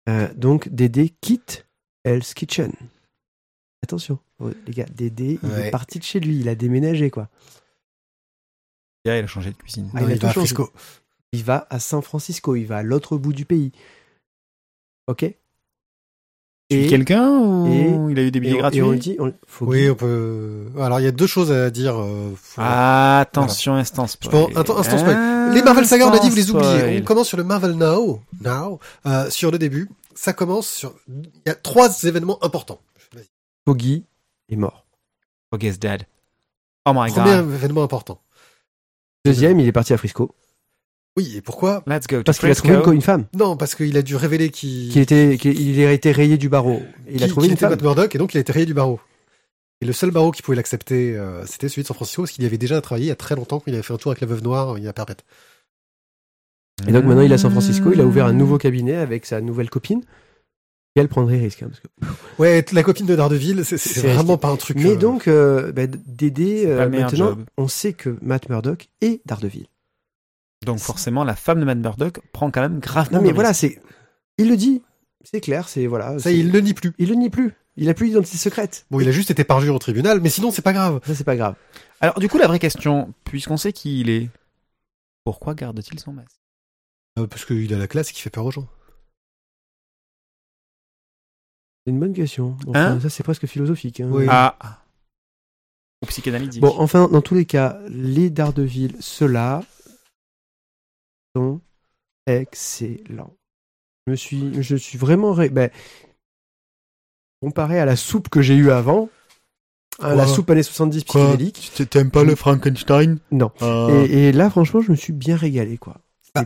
Euh, donc, Dédé quitte Hell's Kitchen. Attention, oh, les gars, Dédé, il est parti de chez lui, il a déménagé, quoi. Elle a changé de cuisine. Ah, Non, il a il tout va à. Il va à San Francisco, il va à l'autre bout du pays. Ok? Tu es quelqu'un ou il a eu des et billets gratuits et on le dit, on- faut Oui, on peut. Alors, il y a deux choses à dire. euh, faut- Attention, instant Je spoil. pense- attends, instant spoil. Les Marvel Saga, on a dit, vous les oubliez. spoil. On commence sur le Marvel Now, Now, euh, sur le début. Ça commence sur. Il y a trois événements importants. Foggy est mort. Foggy's dead. Oh my Premier god. événement important. Deuxième, il est parti à Frisco. Oui, et pourquoi Let's go Parce qu'il a trouvé une, femme. Non, parce qu'il a dû révéler qu'il Qui était, qui- il a été rayé du barreau. Il a qu'il- trouvé qu'il une était femme. Matt Murdock et donc il a été rayé du barreau. Et le seul barreau qui pouvait l'accepter, euh, c'était celui de San Francisco, parce qu'il y avait déjà travaillé il y a très longtemps, quand il avait fait un tour avec la Veuve Noire, euh, il y a perpète. Et donc maintenant, il est à San Francisco. Il a ouvert un nouveau cabinet avec sa nouvelle copine. Et elle prendrait risque. hein, parce que- Ouais, la copine de Daredevil, c'est vraiment pas un truc. Mais euh, donc, euh, bah, Dédé, euh, maintenant, on sait que Matt Murdock est Daredevil. Donc forcément, la femme de Matt Murdock prend quand même gravement Non, mais voilà, c'est. Il le dit. C'est clair, c'est. Voilà. ça, il ne nie plus. il le nie plus. Il a plus d'identité secrète. Bon, il a juste été parjuré au tribunal, mais sinon, c'est pas grave. Ça, c'est pas grave. Alors du coup, la vraie question, puisqu'on sait qui il est, pourquoi garde-t-il son masque? Euh, parce qu'il a la classe et qu'il fait peur aux gens. C'est une bonne question. Enfin, Hein? ça, c'est presque philosophique. hein. Oui. Ah. Ou psychanalytique. Bon, enfin, dans tous les cas, les Daredevil, ceux-là, sont excellents. Je me suis, je suis vraiment. ré- ben, comparé à la soupe que j'ai eue avant, à la soupe années 70 Quoi psychédélique, Tu t'aimes pas le Frankenstein? Non. Et, et là, franchement, je me suis bien régalé, quoi. C'est Ah.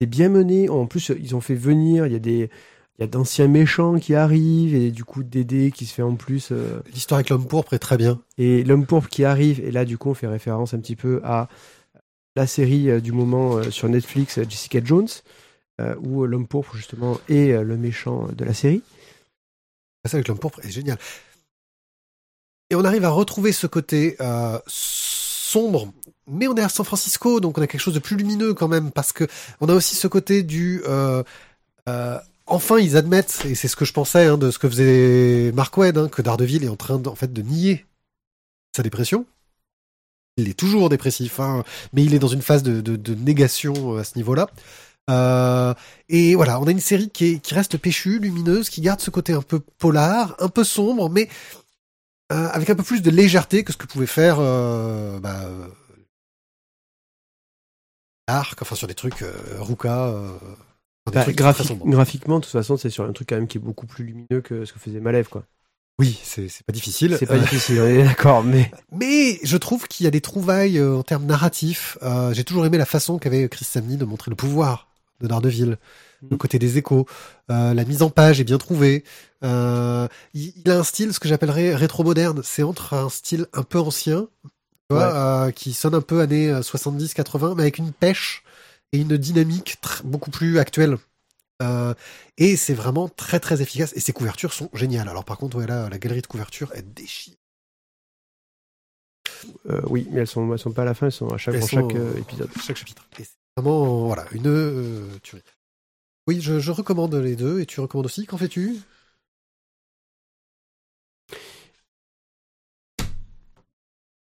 c'est bien mené. En plus, ils ont fait venir, il y a des. Il y a d'anciens méchants qui arrivent, et du coup, Dédé qui se fait en plus. euh, L'histoire avec l'homme pourpre est très bien. et l'homme pourpre qui arrive, et là, du coup, on fait référence un petit peu à la série euh, du moment euh, sur Netflix, euh, Jessica Jones, où l'homme pourpre justement est le méchant de la série. Ça avec l'homme pourpre est génial. Et on arrive à retrouver ce côté sombre, mais on est à San Francisco, donc on a quelque chose de plus lumineux quand même, parce que on a aussi ce côté du. enfin, ils admettent, et c'est ce que je pensais hein, de ce que faisait Mark Wade, hein, que Daredevil est en train en fait de nier sa dépression. Il est toujours dépressif, hein, mais il est dans une phase de, de- de négation euh, à ce niveau-là. Euh, et voilà, on a une série qui, est, qui reste péchue, lumineuse, qui garde ce côté un peu polar, un peu sombre, mais euh, avec un peu plus de légèreté que ce que pouvait faire euh, bah, Arc, enfin sur des trucs Ruka. des Bah, trucs graphiquement, de toute façon, c'est sur un truc quand même qui est beaucoup plus lumineux que ce que faisait Malev, quoi. Oui, c'est pas difficile. C'est pas Euh, difficile, on est d'accord, mais Mais je trouve qu'il y a des trouvailles euh, en termes narratifs. Euh, J'ai toujours aimé la façon qu'avait Chris Samney de montrer le pouvoir de Daredevil, le Mhm. côté des échos. Euh, la mise en page est bien trouvée. Euh, il, il a un style, ce que j'appellerais rétro-moderne. C'est entre un style un peu ancien, tu vois, euh, qui sonne un peu années 70-80, mais avec une pêche et une dynamique beaucoup plus actuelle. Euh, et c'est vraiment très très efficace. Et ses couvertures sont géniales. Alors par contre, ouais, là, la galerie de couverture, elle déchire. euh, oui, mais elles sont, elles sont pas à la fin, elles sont à chaque, Elles dans sont, chaque euh, épisode. chaque chapitre. Et c'est vraiment, voilà, une euh, tuerie. Oui, je, je recommande les deux, et tu recommandes aussi. Qu'en fais-tu?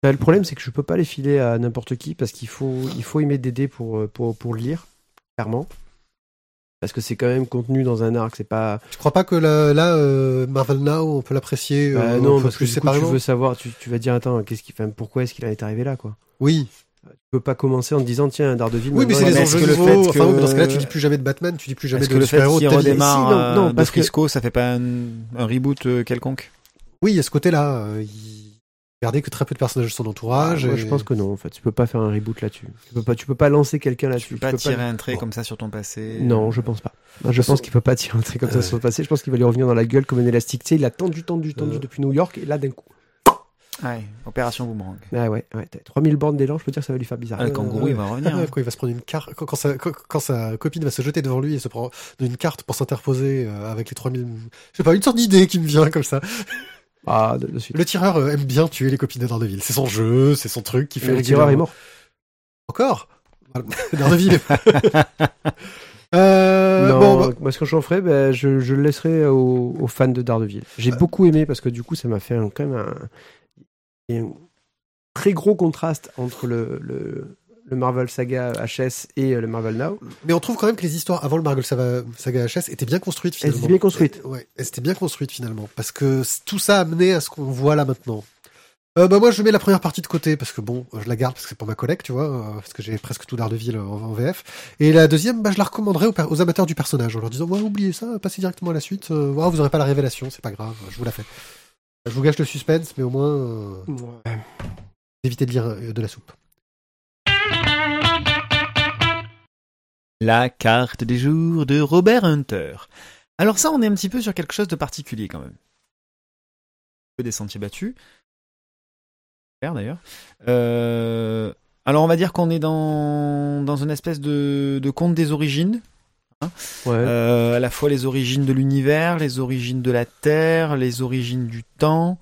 Bah, le problème, c'est que je peux pas les filer à n'importe qui parce qu'il faut, il faut y mettre des dés pour, pour, pour le lire, clairement. Parce que c'est quand même contenu dans un arc, c'est pas. Tu crois pas que là, là, euh, Marvel Now, on peut l'apprécier Bah, euh, non, un parce que du coup, tu veux savoir, tu, tu vas dire, attends, qu'est-ce qu'il, enfin, pourquoi est-ce qu'il en est arrivé là, quoi? Oui, Tu peux pas commencer en te disant, tiens, Daredevil. oui, mais c'est est-ce enjeux que le fait Enfin, oui, que- dans ce cas-là, tu dis plus jamais de Batman, tu dis plus jamais Est-ce de que le fait super-héros. qu'il de telle- redémarre Si, non, euh, non, de parce que- Frisco, ça fait pas un, un reboot euh, quelconque? Oui, il y a ce côté-là. euh, il gardait que très peu de personnages de son entourage. Ah, moi, et- je pense que non, en fait. Tu peux pas faire un reboot là-dessus. Tu peux pas, tu peux pas lancer quelqu'un là-dessus. Tu peux pas peux tirer un trait Bon. comme ça sur ton passé Non, je pense pas. Je pense qu'il peut pas tirer un trait comme ça Euh. sur le passé. Je pense qu'il va lui revenir dans la gueule comme un élastique. Tu sais, il a tendu, tendu, tendu Euh. depuis New York et là, d'un coup. Ouais, opération boomerang. Ah ouais, ouais. t'as 3000 bornes d'élan, je peux dire que ça va lui faire bizarre. Ah, le Euh, kangourou, il va revenir. Ah, hein. Quand il va se prendre une carte, quand, quand sa, quand, quand sa copine va se jeter devant lui et se prend une carte pour s'interposer euh, avec les 3000. Je sais pas, une sorte d'idée qui me vient comme ça. Ah, de, de suite. Le tireur euh, aime bien tuer les copines de Daredevil. C'est son jeu, c'est son truc qui fait le tireur est mort. Encore? Daredevil est... euh, non, bon, bah, moi, ce que j'en ferais, ben, je, je le laisserai aux, aux fans de Daredevil. J'ai Euh. beaucoup aimé parce que du coup, ça m'a fait un- quand même un, très gros contraste entre le, le, le Marvel Saga HS et euh, le Marvel Now. mais on trouve quand même que les histoires avant le Marvel Saga, HS étaient bien construites Elles finalement. étaient bien construites. Et- ouais, elles étaient bien construites finalement. Parce que tout ça a amené à ce qu'on voit là maintenant. Euh, bah moi je mets la première partie de côté parce que bon je la garde parce que c'est pour ma collègue tu vois euh, parce que j'ai presque tout Daredevil en, en VF et la deuxième bah je la recommanderais aux, amateurs du personnage en leur disant ouais oubliez ça passez directement à la suite euh, ouais, vous aurez pas la révélation c'est pas grave je vous la fais je vous gâche le suspense mais au moins euh, évitez de lire euh, de la soupe La carte des jours de Robert Hunter. Alors ça, on est un petit peu sur quelque chose de particulier quand même. Un peu des sentiers battus. Super, D'ailleurs. Euh, alors on va dire qu'on est dans, dans une espèce de, de conte des origines. Ouais. Euh, à la fois les origines de l'univers, les origines de la Terre, les origines du temps.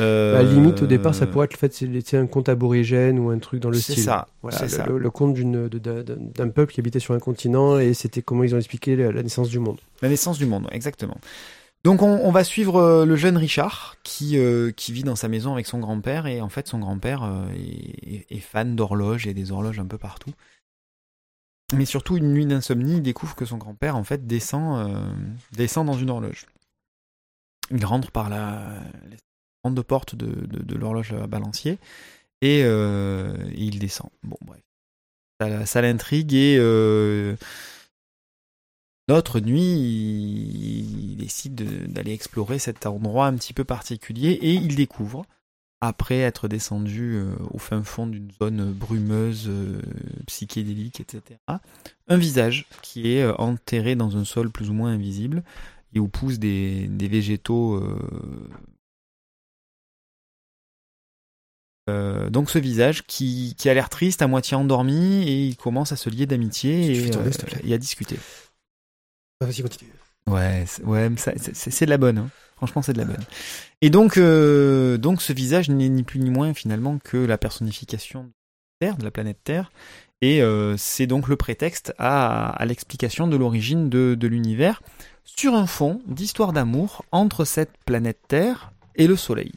Euh, À la limite, au départ, ça pourrait être le fait, c'est un conte aborigène ou un truc dans le C'est style. ça, Voilà, c'est le, ça. le- le conte d'un peuple qui habitait sur un continent et c'était comment ils ont expliqué la, la naissance du monde. La naissance du monde, exactement. Donc on, on va suivre euh, le jeune Richard qui, euh, qui vit dans sa maison avec son grand-père et en fait son grand-père est, est fan d'horloges et des horloges un peu partout. Mais surtout une nuit d'insomnie, il découvre que son grand-père en fait descend, euh, descend dans une horloge. Il rentre par la, de, de, de l'horloge balancier et, euh, il descend. Bon bref, ça, l'intrigue et euh, L'autre nuit, il, décide de- d'aller explorer cet endroit un petit peu particulier et il découvre, après être descendu euh, au fin fond d'une zone brumeuse, psychédélique, etc., un visage qui est enterré dans un sol plus ou moins invisible et où poussent des, végétaux Euh, donc ce visage qui, qui a l'air triste, à moitié endormi, et il commence à se lier d'amitié et, tourner, euh, et à discuter. Ah, Vas-y, continue. Ouais, c'est- ouais, c'est c'est de la bonne. hein. Franchement, c'est de la bonne. Et donc, euh, donc ce visage n'est ni plus ni moins finalement que la personnification de Terre, de la planète Terre. Et c'est donc le prétexte à, à l'explication de l'origine de, de l'univers sur un fond d'histoire d'amour entre cette planète Terre et le Soleil.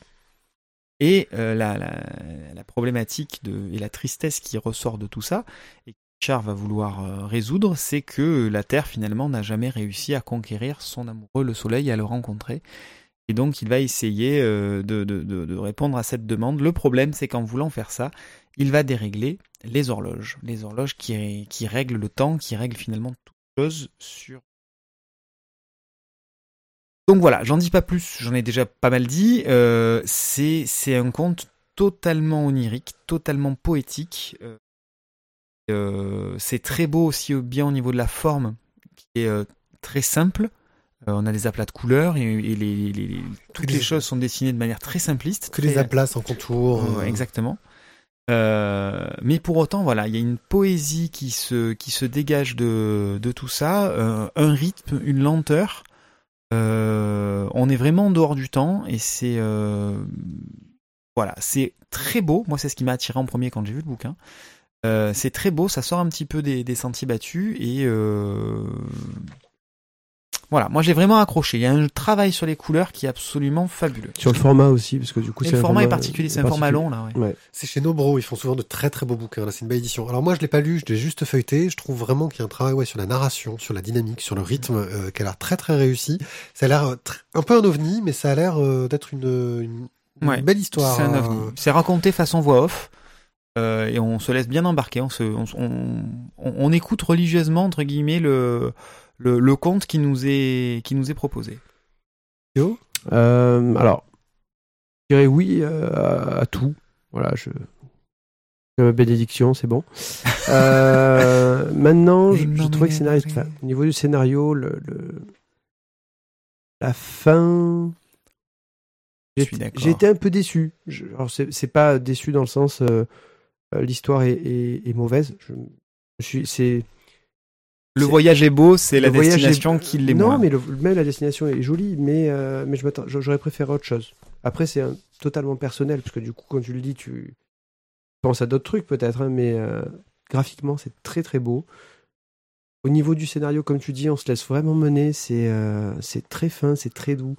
Et euh, la, problématique et la tristesse qui ressort de tout ça, et que Char va vouloir euh, résoudre, c'est que la Terre finalement n'a jamais réussi à conquérir son amoureux, le Soleil, à le rencontrer. Et donc il va essayer euh, de, répondre à cette demande. Le problème, c'est qu'en voulant faire ça, il va dérégler les horloges. Les horloges qui, qui règlent le temps, qui règlent finalement toute chose sur... Donc voilà, j'en dis pas plus, j'en ai déjà pas mal dit. Euh, c'est c'est un conte totalement onirique, totalement poétique. Euh, euh, c'est très beau aussi bien au niveau de la forme, qui est euh, très simple. On a des aplats de couleurs et, et les, les- les- toutes les choses sont dessinées de manière très simpliste. Que très- les aplats en contour. Exactement. Euh, mais pour autant, voilà, il y a une poésie qui se qui se dégage de de tout ça, euh, un rythme, une lenteur. Euh, on est vraiment en dehors du temps et c'est euh, voilà, c'est très beau. Moi, c'est ce qui m'a attiré en premier quand j'ai vu le bouquin. Euh, c'est très beau, ça sort un petit peu des, sentiers battus et voilà. Moi, j'ai vraiment accroché. Il y a un travail sur les couleurs qui est absolument fabuleux. Sur le format aussi, parce que du coup, c'est le un format est particulier, c'est un format long là. Ouais. Ouais. C'est chez Nobro, ils font souvent de très très beaux bouquins. Là, c'est une belle édition. Alors moi, je l'ai pas lu, je l'ai juste feuilleté. Je trouve vraiment qu'il y a un travail ouais, sur la narration, sur la dynamique, sur le rythme, euh, qui a l'air très très réussi. Ça a l'air euh, tr- un peu un ovni, mais ça a l'air euh, d'être une, une, une Ouais, belle histoire. C'est un euh, ovni. C'est raconté façon voix off. euh, et on se laisse bien embarquer. On, se, on, on, on écoute religieusement, entre guillemets, le, le, le conte qui nous est, qui nous est proposé. Yo Euh, alors, je dirais oui euh, à, à tout. Voilà, je. ma bénédiction, c'est bon. Euh, maintenant, je, je trouvais que scénario, enfin, au niveau du scénario, le, le- la fin, j'ai été un peu déçu. Je, alors c'est pas déçu dans le sens euh, l'histoire est, est- est mauvaise. Je, je suis, c'est Le voyage est beau, c'est la est- destination qui l'est non, moins. mais le- même la destination est jolie, mais euh, mais j'aurais préféré autre chose. Après, c'est un- totalement personnel parce que du coup, quand tu le dis, tu penses à d'autres trucs peut-être, hein, mais euh, graphiquement, c'est très très beau. Au niveau du scénario, comme tu dis, on se laisse vraiment mener. C'est euh, très fin, c'est très doux,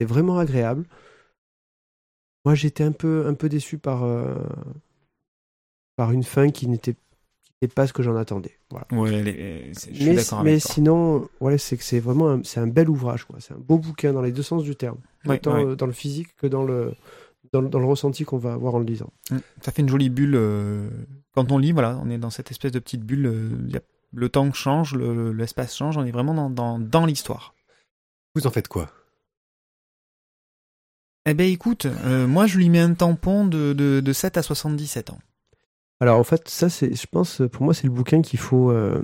c'est vraiment agréable. Moi, j'étais un peu un peu déçu par euh, par une fin qui n'était n'était pas ce que j'en attendais. Voilà. Ouais, les- c'est- je suis Mais, d'accord mais avec toi. sinon, voilà, c'est que c'est vraiment un, c'est un bel ouvrage, quoi. C'est un beau bouquin dans les deux sens du terme, Ouais, autant ouais. euh, dans le physique que dans le dans, le- dans le ressenti qu'on va avoir en le lisant. Mm. Ça fait une jolie bulle. euh, Quand on lit, voilà, on est dans cette espèce de petite bulle. euh, il y a- Le temps change, le- l'espace change, on est vraiment dans, dans, dans l'histoire. Vous en faites quoi? Eh ben écoute, euh, moi je lui mets un tampon de, de, de 7 à 77 ans. Alors en fait, ça c'est, je pense, pour moi, c'est le bouquin qu'il faut euh,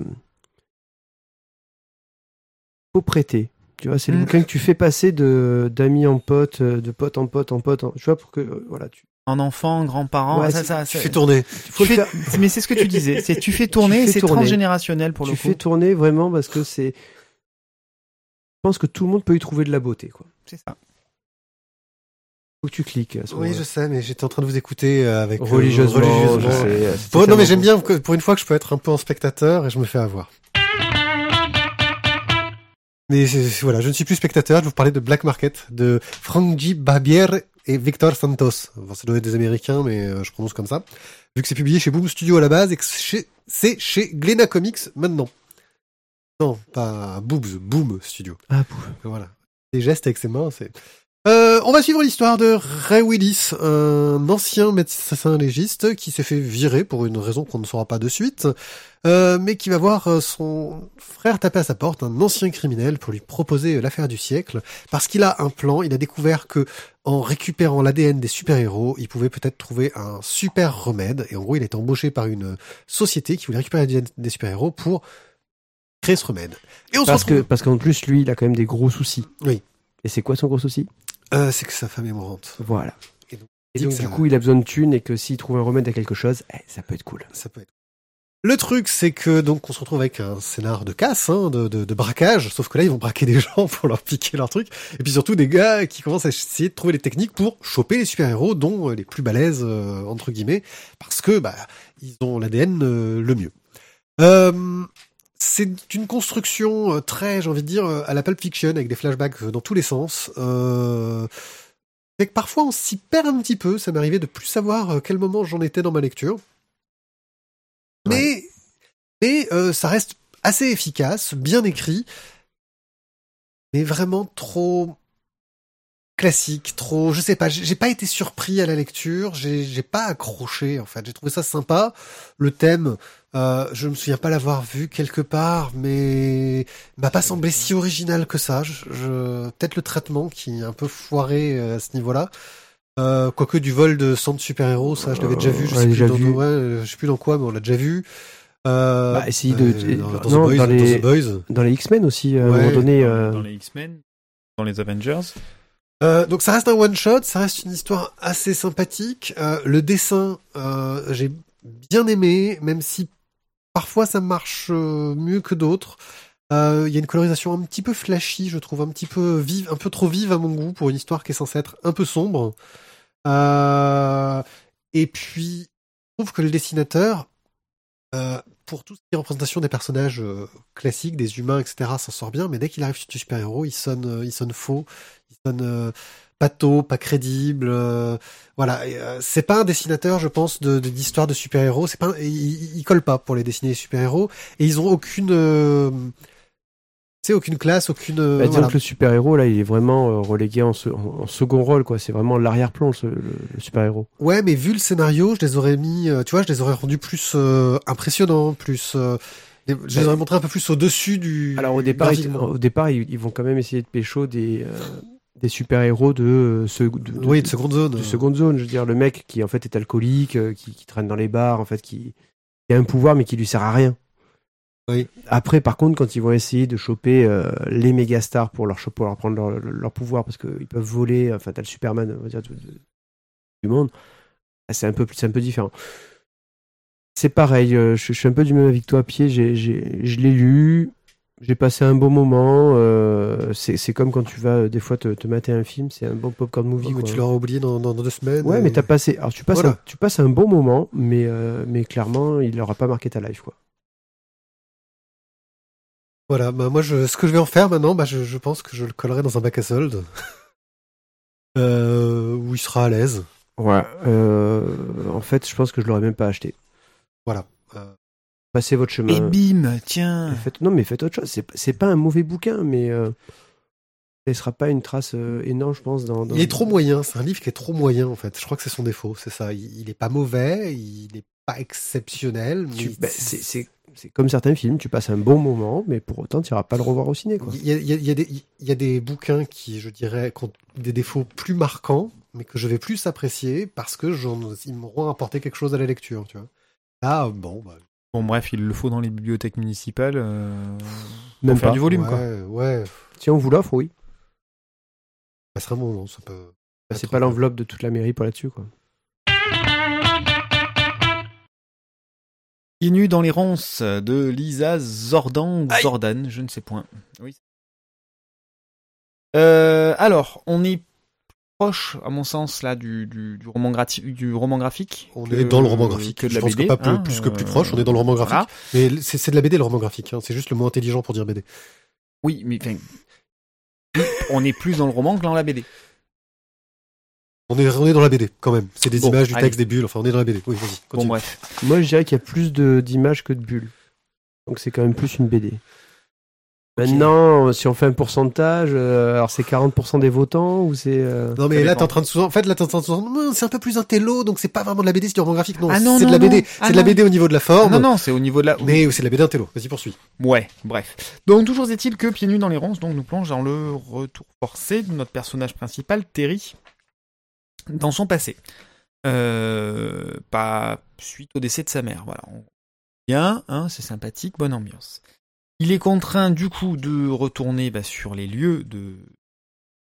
faut prêter. Tu vois, c'est le Mm. bouquin que tu fais passer de d'ami en pote, euh, de pote en pote en pote. en- tu vois, pour que euh, voilà, tu. En enfant, grand-parent, Ouais, ça, ça, Tu fais tourner. Faut tu le fais- faire- Mais c'est ce que tu disais, c'est tu fais tourner, Tu c'est transgénérationnel pour le tu coup. fais tourner vraiment parce que c'est. Je pense que tout le monde peut y trouver de la beauté, quoi. C'est ça. Faut que tu cliques. À ce Oui, je sais, mais j'étais en train de vous écouter euh, avec euh, religieusement, religieusement. je sais, euh, Pour- non, mais j'aime bien que pour une fois que je peux être un peu en spectateur et je me fais avoir. Mais c'est- voilà, je ne suis plus spectateur, je vais vous parler de Black Market, de Frank G. Barbier et Victor Santos. Enfin, ça doit être des Américains, mais je prononce comme ça. Vu que c'est publié chez Boom Studio à la base et que c'est chez- Glena Comics maintenant. Non, pas Boobs, Boom Studio. Ah, pouf. Voilà. Des gestes avec ses mains, c'est... Euh, on va suivre l'histoire de Ray Willis, un ancien médecin légiste qui s'est fait virer pour une raison qu'on ne saura pas de suite, euh, mais qui va voir euh, son frère taper à sa porte, un ancien criminel, pour lui proposer l'affaire du siècle, parce qu'il a un plan, il a découvert que en récupérant l'ADN des super-héros, il pouvait peut-être trouver un super remède, et en gros il est embauché par une société qui voulait récupérer l'ADN des super-héros pour créer ce remède. Et on se Parce que parce qu'en plus lui, il a quand même des gros soucis. Oui. Et c'est quoi son gros souci? Euh, c'est que sa femme est mourante. Voilà. Et donc, du coup, il a besoin de thunes et que s'il trouve un remède à quelque chose, eh, ça peut être cool. Ça peut être. Le truc, c'est que donc on se retrouve avec un scénar de casse, hein, de, de, de braquage, sauf que là ils vont braquer des gens pour leur piquer leur truc, et puis surtout des gars qui commencent à essayer de trouver des techniques pour choper les super-héros, dont euh, les plus balèzes euh, entre guillemets, parce que bah ils ont l'ADN euh, le mieux. Euh, c'est une construction euh, très, j'ai envie de dire, euh, à la Pulp Fiction, avec des flashbacks euh, dans tous les sens. Euh, et que parfois on s'y perd un petit peu, ça m'arrivait de plus savoir quel moment j'en étais dans ma lecture. Mais, mais euh, ça reste assez efficace, bien écrit, mais vraiment trop classique, trop, je sais pas, j'ai pas été surpris à la lecture, j'ai pas accroché en fait, j'ai trouvé ça sympa. Le thème, euh, je me souviens pas l'avoir vu quelque part, mais m'a pas semblé si original que ça. Je, je- peut-être le traitement qui est un peu foiré euh, à ce niveau-là. Euh, quoique du vol de sang de super-héros, ça je l'avais déjà vu, je Euh, sais, ouais, plus déjà dans, vu. ouais, je sais plus dans quoi, mais on l'a déjà vu. Euh, Bah, essayer de- euh, dans, dans non, The Boys, dans les-. Dans les X-Men aussi, à un moment donné. Dans- euh, Dans les X-Men, dans les Avengers. Euh, donc ça reste un one shot, ça reste une histoire assez sympathique. Euh, le dessin, euh, j'ai bien aimé, même si parfois ça marche mieux que d'autres. Il y a une colorisation un petit peu flashy, je trouve, un petit peu vive, un peu trop vive à mon goût pour une histoire qui est censée être un peu sombre. Et puis, je trouve que le dessinateur, pour tout ce qui est représentation des personnages classiques, des humains, etc., s'en sort bien, mais dès qu'il arrive sur du super-héros, il sonne, il sonne faux, il sonne euh, pas tôt, pas crédible. euh, voilà, euh, c'est pas un dessinateur, je pense, de d'histoire de, super-héros. C'est pas, un- il, il colle pas pour les dessiner les super-héros, et ils ont aucune, euh, sais, aucune classe, aucune. bah, disons voilà. que le super-héros, là, il est vraiment relégué en, se- en- en second rôle, quoi. C'est vraiment l'arrière-plan, le, le super-héros. Ouais, mais vu le scénario, je les aurais mis, tu vois, je les aurais rendus plus impressionnants, plus. je les aurais montrés un peu plus au-dessus du. Alors, au départ, ils, au départ ils, ils vont quand même essayer de pécho des, euh, des super-héros de, euh, ce, de, oui, de seconde zone. de seconde zone. Je veux dire, le mec qui, en fait, est alcoolique, euh, qui, qui traîne dans les bars, en fait, qui, qui a un pouvoir, mais qui lui sert à rien. Oui. Après, par contre, quand ils vont essayer de choper euh, les méga stars pour leur, pour leur prendre leur, leur pouvoir, parce qu'ils peuvent voler, enfin, t'as le Superman, on va dire, de- du monde, ah, c'est un peu, c'est un peu différent. C'est pareil, je, je suis un peu du même avis que toi, Pied. J'ai, j'ai, je l'ai lu, j'ai passé un bon moment. euh, c'est, comme quand tu vas euh, des fois te, te mater un film, c'est un bon popcorn movie. Quoi. tu l'auras oublié dans, dans, dans deux semaines. Ouais, et- mais t'as passé. Alors tu passes, Voilà. un, tu passes un bon moment, mais euh, mais clairement, il n'aura pas marqué ta life, quoi. Voilà, bah moi, je, ce que je vais en faire maintenant, bah, je, je pense que je le collerai dans un bac à soldes. Euh, où il sera à l'aise. Ouais. Euh, en fait, je pense que je l'aurais même pas acheté. Voilà. Passez votre chemin. Et bim, tiens. Faites- non, mais faites autre chose. C'est, pas un mauvais bouquin, mais euh, ce sera pas une trace euh, énorme, je pense. Dans, dans- Il est trop moyen, c'est un livre qui est trop moyen en fait. Je crois que c'est son défaut, c'est ça. Il, il est pas mauvais, il est pas exceptionnel, mais bah, c'est, comme certains films, tu passes un bon moment, mais pour autant, tu iras pas le revoir au ciné, quoi. il y a, il y a- il y a des, il y a des bouquins qui, je dirais, ont des défauts plus marquants, mais que je vais plus apprécier parce que j'en, ils m'auront apporté quelque chose à la lecture, tu vois. Là, bon, bah, Bon, bref, il le faut dans les bibliothèques municipales. euh, Même pour faire pas. du volume, ouais, quoi. ouais, Si on vous l'offre, oui. ça serait moment, ça peut. Bah, c'est pas l'enveloppe de toute la mairie pour là-dessus, quoi. Nus dans les ronces de Lisa Zordan ou Zordan, je ne sais point. Oui. Euh, alors, on est proche, à mon sens, là, du, du, du roman, grati- du roman graphique. On que- est dans le roman graphique. Que de je pense BD, que pas plus, hein, plus que plus euh, proche, on est dans le roman graphique. voilà. Mais c'est, c'est de la BD le roman graphique, hein. c'est juste le mot intelligent pour dire BD. Oui, mais enfin, on est plus dans le roman que dans la BD. On est, on est dans la BD quand même. C'est des Bon, images, du allez. texte, des bulles. Enfin, on est dans la BD. Oui, vas-y. Bon, bref. Moi, je dirais qu'il y a plus de, d'images que de bulles. Donc, c'est quand même plus une BD. Maintenant, si on fait un pourcentage, euh, alors c'est 40% des votants ou c'est. euh, Non mais là t'es en train de sous en fait là t'es en train de sous Hum, c'est un peu plus un télo donc c'est pas vraiment de la BD c'est du roman graphique non, Ah non, c'est de la BD. Ah c'est de la. BD au niveau de la forme Non, non, c'est au niveau de la. mais c'est de la BD un télo vas-y poursuis Ouais, bref. Donc, toujours est-il que Pieds nus dans les ronces, donc, nous plonge dans le retour forcé de notre personnage principal, Terry, dans son passé. Euh, pas suite au décès de sa mère, voilà. Bien, hein, c'est sympathique, bonne ambiance. Il est contraint, du coup, de retourner bah, sur les lieux de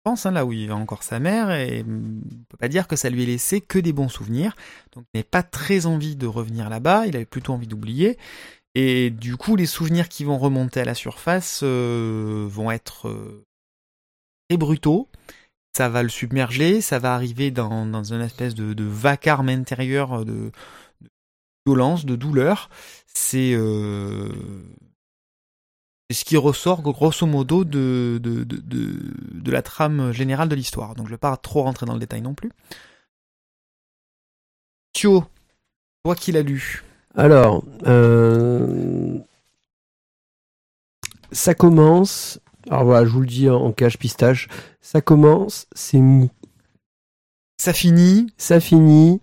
pense, hein, là où il va encore sa mère, et hum, on peut pas dire que ça lui ait laissé que des bons souvenirs. Donc il n'avait pas très envie de revenir là-bas, il avait plutôt envie d'oublier. Et du coup, les souvenirs qui vont remonter à la surface euh, vont être euh, très brutaux. Ça va le submerger, ça va arriver dans, une espèce de, vacarme intérieur de, de violence, de douleur. C'est euh, c'est ce qui ressort grosso modo de, de, de, de, de la trame générale de l'histoire. Donc je ne vais pas trop rentrer dans le détail non plus. Thio, toi qui l'as lu, Alors, euh, ça commence. Alors voilà, je vous le dis en, en cache pistache. Ça commence, c'est mou. ça finit. Ça finit,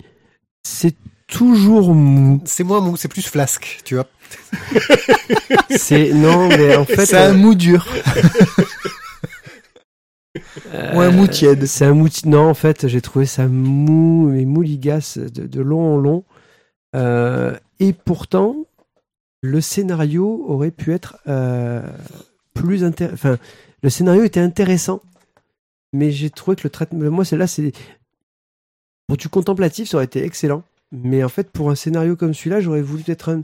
c'est toujours mou. C'est moins mou, c'est plus flasque, tu vois. C'est non, mais en fait, c'est un euh, mou dur. ou un mou tiède. C'est un mou. Non, en fait, j'ai trouvé ça mou, mais mouligasse de, de long en long. Euh, et pourtant, le scénario aurait pu être euh, plus intéressant. Enfin, le scénario était intéressant, mais j'ai trouvé que le traitement. Moi, celle-là, c'est pour du contemplatif, ça aurait été excellent. Mais en fait, pour un scénario comme celui-là, j'aurais voulu peut-être un,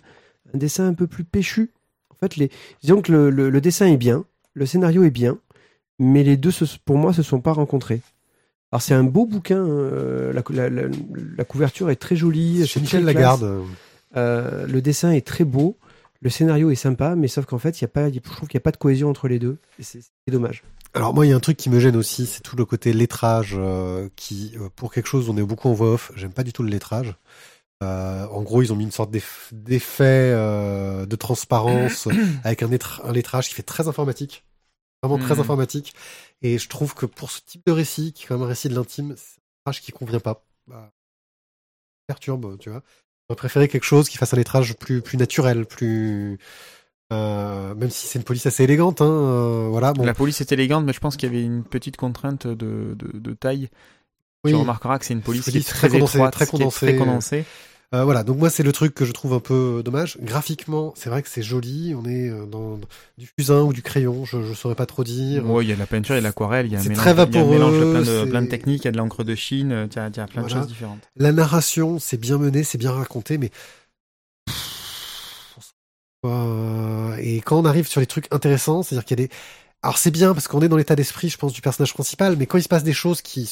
un dessin un peu plus péchu. En fait, les... disons que le, le- le dessin est bien, le scénario est bien, mais les deux, se- pour moi, se sont pas rencontrés. Alors, c'est un beau bouquin. euh, la, la- la- la couverture est très jolie. C'est Michel. Lagarde. Euh, le dessin est très beau. Le scénario est sympa, mais sauf qu'en fait, il y a pas, je trouve qu'il n'y a pas de cohésion entre les deux. C'est dommage. Alors moi, il y a un truc qui me gêne aussi, c'est tout le côté lettrage euh, qui, euh, pour quelque chose, on est beaucoup en voix off. J'aime pas du tout le lettrage. Euh, en gros, ils ont mis une sorte d'eff- d'effet euh, de transparence avec un, lettra- un lettrage qui fait très informatique, vraiment très Mhm. informatique. Et je trouve que pour ce type de récit, qui est quand même un récit de l'intime, c'est un lettrage qui convient pas. Bah, perturbe, tu vois. J'aurais préféré quelque chose qui fasse un lettrage plus plus naturel, plus euh, même si c'est une police assez élégante, hein, voilà. Bon, La police est élégante, mais je pense qu'il y avait une petite contrainte de, de, de taille. oui. Tu remarqueras que c'est une police qui est condensée, condensée. très condensée. Euh, voilà, donc moi c'est le truc que je trouve un peu dommage. Graphiquement, c'est vrai que c'est joli. On est euh, dans, du fusain ou du crayon, je, je saurais pas trop dire. Ouais, il y a de la peinture, il y a de l'aquarelle, il y a un mélange, très il y a un mélange de vaporeux, plein de, plein de techniques, il y a de l'encre de Chine, euh, il y a, il y a plein de choses différentes. La narration, c'est bien mené, c'est bien raconté, mais Euh, et quand on arrive sur les trucs intéressants, c'est-à-dire qu'il y a des alors c'est bien parce qu'on est dans l'état d'esprit, je pense, du personnage principal, mais quand il se passe des choses qui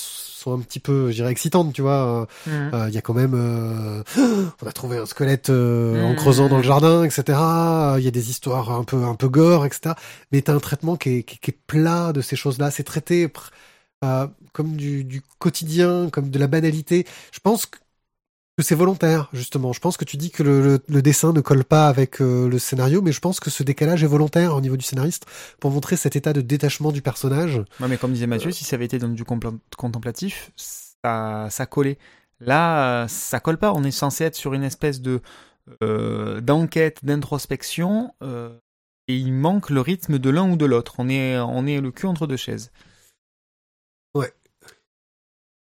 sont un petit peu, je dirais, excitantes, tu vois, euh, euh, il y a quand même, euh, on a trouvé un squelette euh, en Mhm. creusant dans le jardin, etc. Il y a des histoires un peu, un peu gore, etc. Mais t'as un traitement qui est, qui, qui est plat de ces choses-là. C'est traité comme du, du quotidien, comme de la banalité. Je pense que que c'est volontaire, justement. Je pense que tu dis que le, le- le dessin ne colle pas avec euh, le scénario, mais je pense que ce décalage est volontaire au niveau du scénariste pour montrer cet état de détachement du personnage. Ouais, mais comme disait Mathieu, si ça avait été dans du contemplatif, ça, ça collait. Là, euh, ça colle pas. On est censé être sur une espèce de euh, d'enquête, d'introspection, euh, et il manque le rythme de l'un ou de l'autre. On est, on est le cul entre deux chaises. Ouais.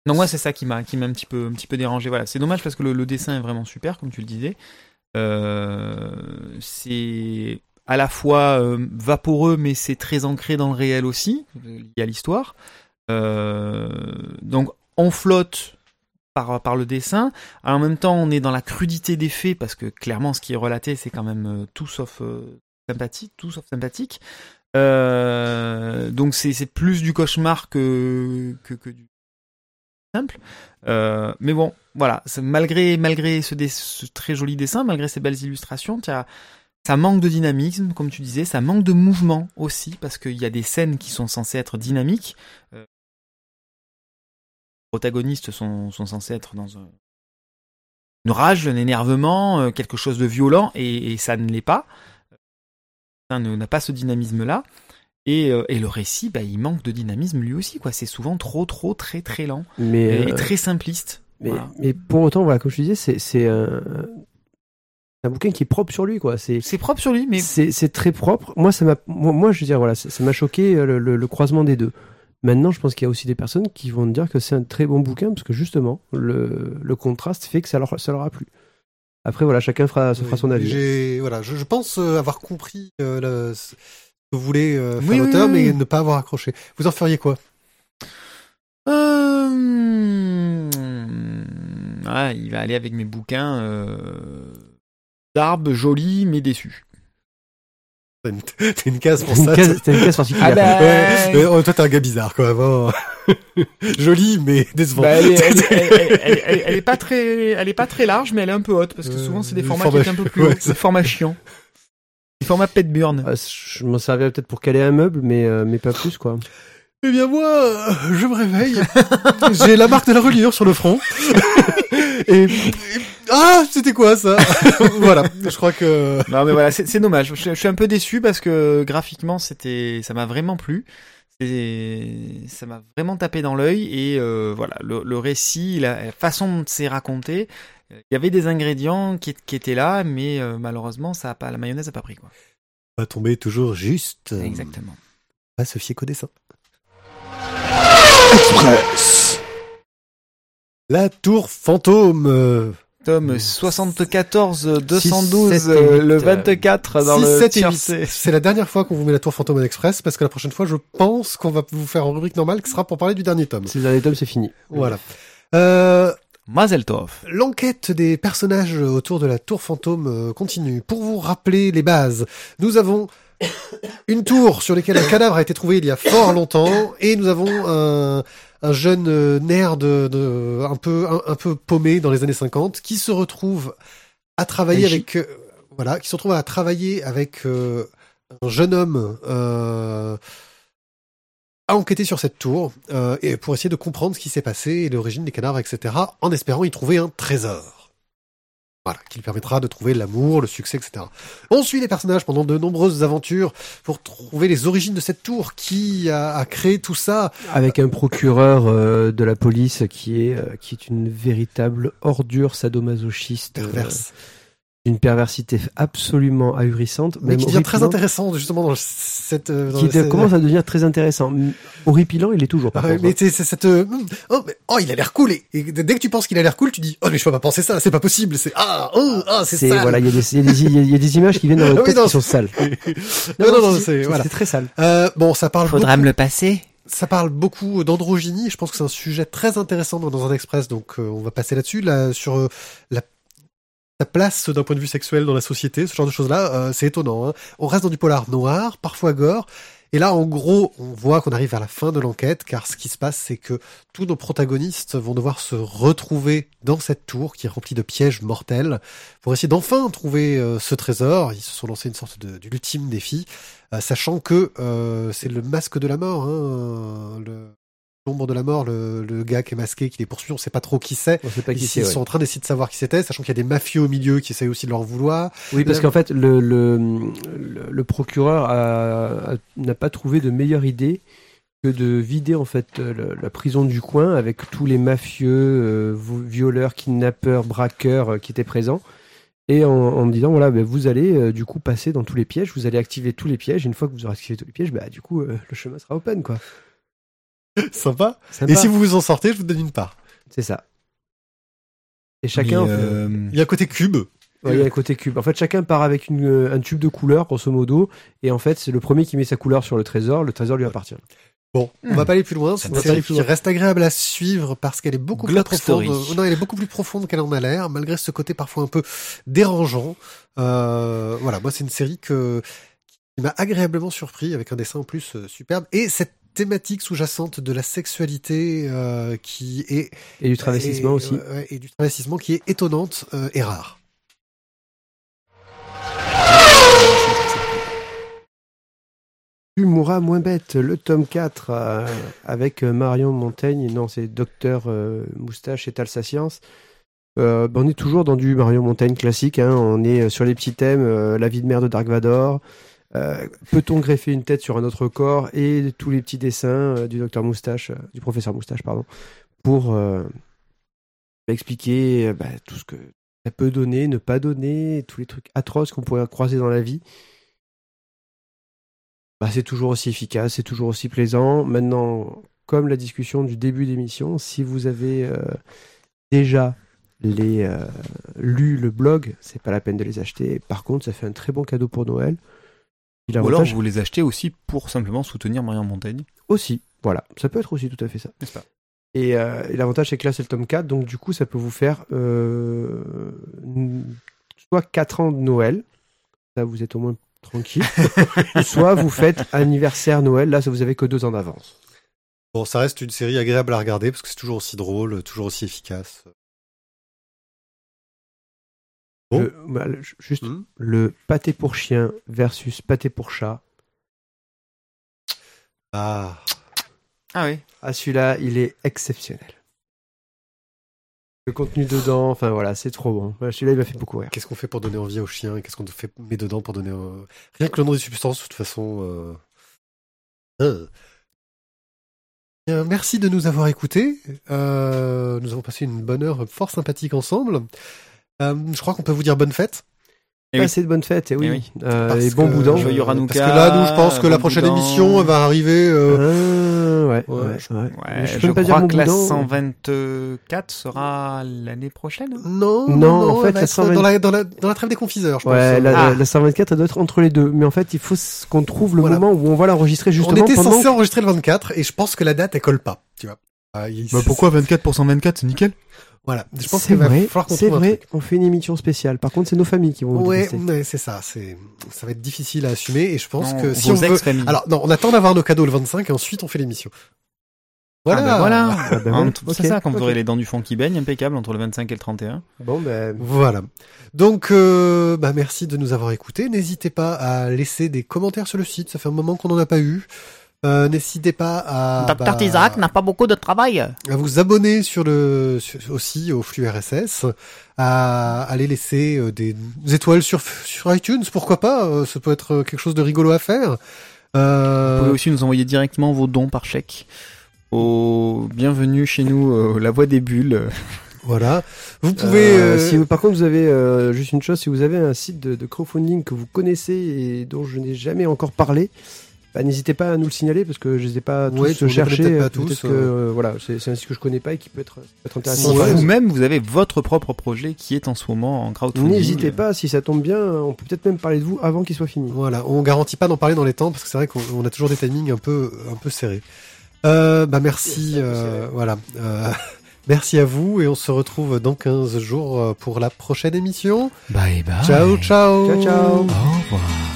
Donc moi, c'est ça qui m'a, qui un petit peu, dérangé. Voilà, c'est dommage parce que le, dessin est vraiment super, comme tu le disais. Euh, c'est à la fois euh, vaporeux, mais c'est très ancré dans le réel aussi, lié à l'histoire. Euh, donc on flotte par, le dessin. En même temps, on est dans la crudité des faits parce que clairement, ce qui est relaté, c'est quand même tout sauf sympathique, donc c'est plus du cauchemar que du simple. Euh, mais bon, voilà, malgré malgré ce, très joli dessin, malgré ces belles illustrations, ça manque de dynamisme, comme tu disais, ça manque de mouvement aussi parce qu'il y a des scènes qui sont censées être dynamiques. Euh, les protagonistes sont, sont censés être dans un- une rage, un énervement, euh, quelque chose de violent, et, et ça ne l'est pas. Ça n'a pas ce dynamisme-là. Et, euh, et le récit, bah, il manque de dynamisme lui aussi. quoi. C'est souvent trop, trop, très, très lent Mais, et euh, très simpliste. mais, Voilà. mais pour autant, voilà, comme je te disais, c'est c'est un, un bouquin qui est propre sur lui, quoi. C'est C'est propre sur lui, mais c'est c'est très propre. Moi, ça m'a, moi, moi, je veux dire, voilà, ça ça m'a choqué euh, le, le- le croisement des deux. Maintenant, je pense qu'il y a aussi des personnes qui vont dire que c'est un très bon bouquin parce que justement, le, le contraste fait que ça leur, ça leur a plu. Après, voilà, chacun fera, se fera son avis. J'ai, voilà, je, je pense avoir compris euh, le- que voulait euh, faire Oui, l'auteur, oui, mais ne pas avoir accroché. Vous en feriez quoi? Euh... Ouais, il va aller avec mes bouquins euh... d'arbres jolis mais déçus. T'as une, case pour Une ça. case- T'as une case particulière. Ah bah, Ouais, mais, oh, toi, t'es un gars bizarre, quand même. hein. Joli, mais décevant. Bah, elle, est, elle, est- elle- elle- elle- elle est pas très, elle est pas très large, mais elle est un peu haute parce que Euh, souvent c'est des formats format- qui sont un peu plus ouais, hauts, des formats chiants, des formats pet burn. Ah, je m'en servirais peut-être pour caler un meuble, mais, euh, mais pas plus, quoi. Eh bien, moi, euh, je me réveille. J'ai la marque de la reliure sur le front. et, et- ah, c'était quoi, ça? voilà. Je crois que, Non mais voilà, c'est c'est dommage. Je, je suis un peu déçu parce que graphiquement c'était, ça m'a vraiment plu. Ça m'a vraiment tapé dans l'œil et euh, voilà, le, le récit, la, façon dont c'est raconté, euh, il y avait des ingrédients qui, qui étaient là, mais euh, malheureusement ça a pas, la mayonnaise a pas pris quoi. va tomber toujours juste. Exactement. Pas se fier qu'au dessin. Express. La tour fantôme. euh, Tome Mmh. 74 212 7 et euh, 8, le euh, 24 dans 6, le 7 et tiers 8. C. C'est la dernière fois qu'on vous met la tour fantôme en express parce que la prochaine fois, je pense qu'on va vous faire en rubrique normale qui sera pour parler du dernier tome. C'est le dernier tome, c'est fini. Voilà. Euh, Mazel Tov. L'enquête des personnages autour de la tour fantôme euh, continue. Pour vous rappeler les bases, nous avons une tour sur laquelle un cadavre a été trouvé il y a fort longtemps, et nous avons un, un jeune euh, nerd de, de- un peu un, un peu paumé dans les années 50 qui se retrouve à travailler avec euh, voilà, qui se retrouve à travailler avec euh, un jeune homme. Euh, à enquêter sur cette tour euh, et pour essayer de comprendre ce qui s'est passé et l'origine des cadavres, etc., en espérant y trouver un trésor. Voilà, qui lui permettra de trouver l'amour, le succès, etc. On suit les personnages pendant de nombreuses aventures pour trouver les origines de cette tour, qui a, a créé tout ça? Avec un procureur euh, de la police qui est, euh, qui est une véritable ordure sadomasochiste. euh, Perverse. D'une perversité absolument ahurissante. mais même qui devient très intéressant, justement, dans cette... euh, dans Qui commence à devenir très intéressant. Horripilant, il est toujours. Par Ah contre, mais hein. c'est c'est cette euh, oh, mais, oh il a l'air cool et, et dès que tu penses qu'il a l'air cool tu dis oh mais je peux pas penser ça c'est pas possible c'est ah oh ah c'est ça voilà, il y, a des- il y a des- il y y a des images qui viennent dans Ah notre oui, tête non, qui sont sales. non non non c'est voilà C'est très sale. euh, bon ça parle Faudra beaucoup, me le passer. ça parle beaucoup d'androgynie je pense que c'est un sujet très intéressant dans, dans un express donc euh, on va passer là-dessus là sur euh, la sa place d'un point de vue sexuel dans la société, ce genre de choses-là, euh, c'est étonnant. Hein. On reste dans du polar noir, parfois gore, et là, en gros, on voit qu'on arrive vers la fin de l'enquête, car ce qui se passe, c'est que tous nos protagonistes vont devoir se retrouver dans cette tour qui est remplie de pièges mortels pour essayer d'enfin trouver euh, ce trésor. Ils se sont lancés une sorte de, d'ultime défi, euh, sachant que c'est le masque de la mort, hein, l'ombre de la mort, le, le gars qui est masqué, qui les poursuit, on sait pas trop qui c'est. On sait pas Ils, ouais. sont en train d'essayer de savoir qui c'était, sachant qu'il y a des mafieux au milieu qui essayent aussi de leur vouloir. Oui, parce Euh, qu'en fait, le, le, le, le procureur n'a pas trouvé de meilleure idée que de vider en fait le- la prison du coin avec tous les mafieux, euh, violeurs, kidnappeurs, braqueurs euh, qui étaient présents. Et en, en me disant, voilà, ben, vous allez euh, du coup passer dans tous les pièges, vous allez activer tous les pièges. Une fois que vous aurez activé tous les pièges, bah, du coup, euh, le chemin sera open, quoi. Sympa. Sympa. Et si vous vous en sortez, je vous donne une part. C'est ça. Et chacun, euh, Il y a un côté cube. Ouais, il y a un côté cube. En fait, chacun part avec une, euh, un tube de couleur, grosso modo, et en fait, c'est le premier qui met sa couleur sur le trésor, le trésor lui appartient. Bon, on Hmm. va pas aller plus loin. C'est une série qui reste agréable à suivre parce qu'elle est beaucoup Glock plus profonde. Story. Non, elle est beaucoup plus profonde qu'elle en a l'air, malgré ce côté parfois un peu dérangeant. Euh, voilà, moi c'est une série que qui m'a agréablement surpris avec un dessin en plus euh, superbe et cette thématique sous-jacente de la sexualité euh, qui est Et du travestissement et, aussi. ouais, et du travestissement qui est étonnante euh, et rare. Tu mourras moins bête, le tome 4 euh, avec euh, Marion Montaigne, non c'est Docteur euh, Moustache et Talsa Science. Euh, ben, on est toujours dans du Marion Montaigne classique, hein, on est euh, sur les petits thèmes, euh, la vie de mère de Dark Vador, euh, peut-on greffer une tête sur un autre corps et tous les petits dessins euh, du Docteur Moustache, euh, du professeur Moustache pardon, pour expliquer bah, tout ce que ça peut donner, ne pas donner, tous les trucs atroces qu'on pourrait croiser dans la vie? Bah, c'est toujours aussi efficace, c'est toujours aussi plaisant. Maintenant, comme la discussion du début d'émission, si vous avez déjà lu le blog, c'est pas la peine de les acheter. Par contre, ça fait un très bon cadeau pour Noël. Ou alors vous les achetez aussi pour simplement soutenir Marion Montaigne. aussi, voilà, ça peut être aussi tout à fait ça. N'est-ce pas Et, euh, et l'avantage, c'est que là, c'est le tome 4. Donc, du coup, ça peut vous faire euh, soit 4 ans de Noël. Ça, vous êtes au moins tranquille. soit vous faites anniversaire Noël. Là, ça, vous avez que 2 ans d'avance. Bon, ça reste une série agréable à regarder parce que c'est toujours aussi drôle, toujours aussi efficace. Bon. Le- bah, juste Hmm. le pâté pour chien versus pâté pour chat. Ah, Ah oui. Ah, celui-là, il est exceptionnel. Le contenu dedans, enfin voilà, c'est trop bon. Celui-là, il m'a fait beaucoup rire. qu'est-ce qu'on fait pour donner envie aux chiens Qu'est-ce qu'on fait met dedans pour donner euh, rien que le nom des substances de toute façon. euh, euh. Bien, merci de nous avoir écoutés. Euh, nous avons passé une bonne heure fort sympathique ensemble. Euh, je crois qu'on peut vous dire bonne fête. Eh oui. Passez de bonnes fêtes, et oui. Eh oui. Euh, et bon que- boudin. Joyeux Parce que là, nous, je pense que la bon prochaine boudin. émission va arriver. euh, Ah, ouais, Ouais, ouais, je- ouais. Ouais, je, peux même pas dire crois que la boudin. 124 sera l'année prochaine. hein. Non, Non, en fait, elle la être 120 dans la, dans, la, dans la trêve des confiseurs, je Ouais, pense. la, Ah. la 124, elle doit être entre les deux. Mais en fait, il faut qu'on trouve le Voilà. moment où on va l'enregistrer On justement était pendant. censé enregistrer le 24 et je pense que la date elle colle pas, tu vois. Ah, il- Bah pourquoi 24 pour 124 C'est nickel. Voilà, je pense C'est qu'il va vrai, falloir qu'on c'est vrai. truc. On fait une émission spéciale. Par contre, c'est nos familles qui vont nous Ouais, ouais, c'est ça, c'est ça va être difficile à assumer et je pense Non, que si on veut. Alors non, on attend d'avoir nos cadeaux le 25 et ensuite on fait l'émission. Voilà. Ah bah voilà. Ah bah ouais, C'est ça, quand vous aurez les dents du fond qui baignent, impeccable entre le 25 et le 31. Bon, ben. Voilà. Donc, euh, bah, merci de nous avoir écoutés. N'hésitez pas à laisser des commentaires sur le site. Ça fait un moment qu'on n'en a pas eu. Euh, N'hésitez pas à, Docteur bah, Isaac n'a pas beaucoup de travail. à vous abonner sur le sur- aussi au flux RSS, à aller laisser euh, des étoiles sur sur iTunes. Pourquoi pas euh, Ça peut être quelque chose de rigolo à faire. Vous pouvez aussi nous envoyer directement vos dons par chèque. Au bienvenue chez nous, euh, la voix des bulles. voilà. Vous pouvez. Euh, euh, si vous- par contre, vous avez euh, juste une chose, si vous avez un site de, de crowdfunding que vous connaissez et dont je n'ai jamais encore parlé, bah, n'hésitez pas à nous le signaler parce que je les ai pas Ouais, tous les connais cherchés. peut-être pas Peut-être tous, que euh. euh, voilà, c'est c'est un site que je connais pas et qui peut être, peut être Si intéressant. Ouais. vous-même, vous avez votre propre projet qui est en ce moment en crowdfunding. N'hésitez pas, si ça tombe bien, on peut peut-être même parler de vous avant qu'il soit fini. Voilà, on garantit pas d'en parler dans les temps parce que c'est vrai qu'on on a toujours des timings un peu un peu serrés. Euh, bah merci, euh, voilà, Euh, merci à vous et on se retrouve dans 15 jours euh, pour la prochaine émission. Bye bye. Ciao ciao. Ciao, ciao. Au revoir.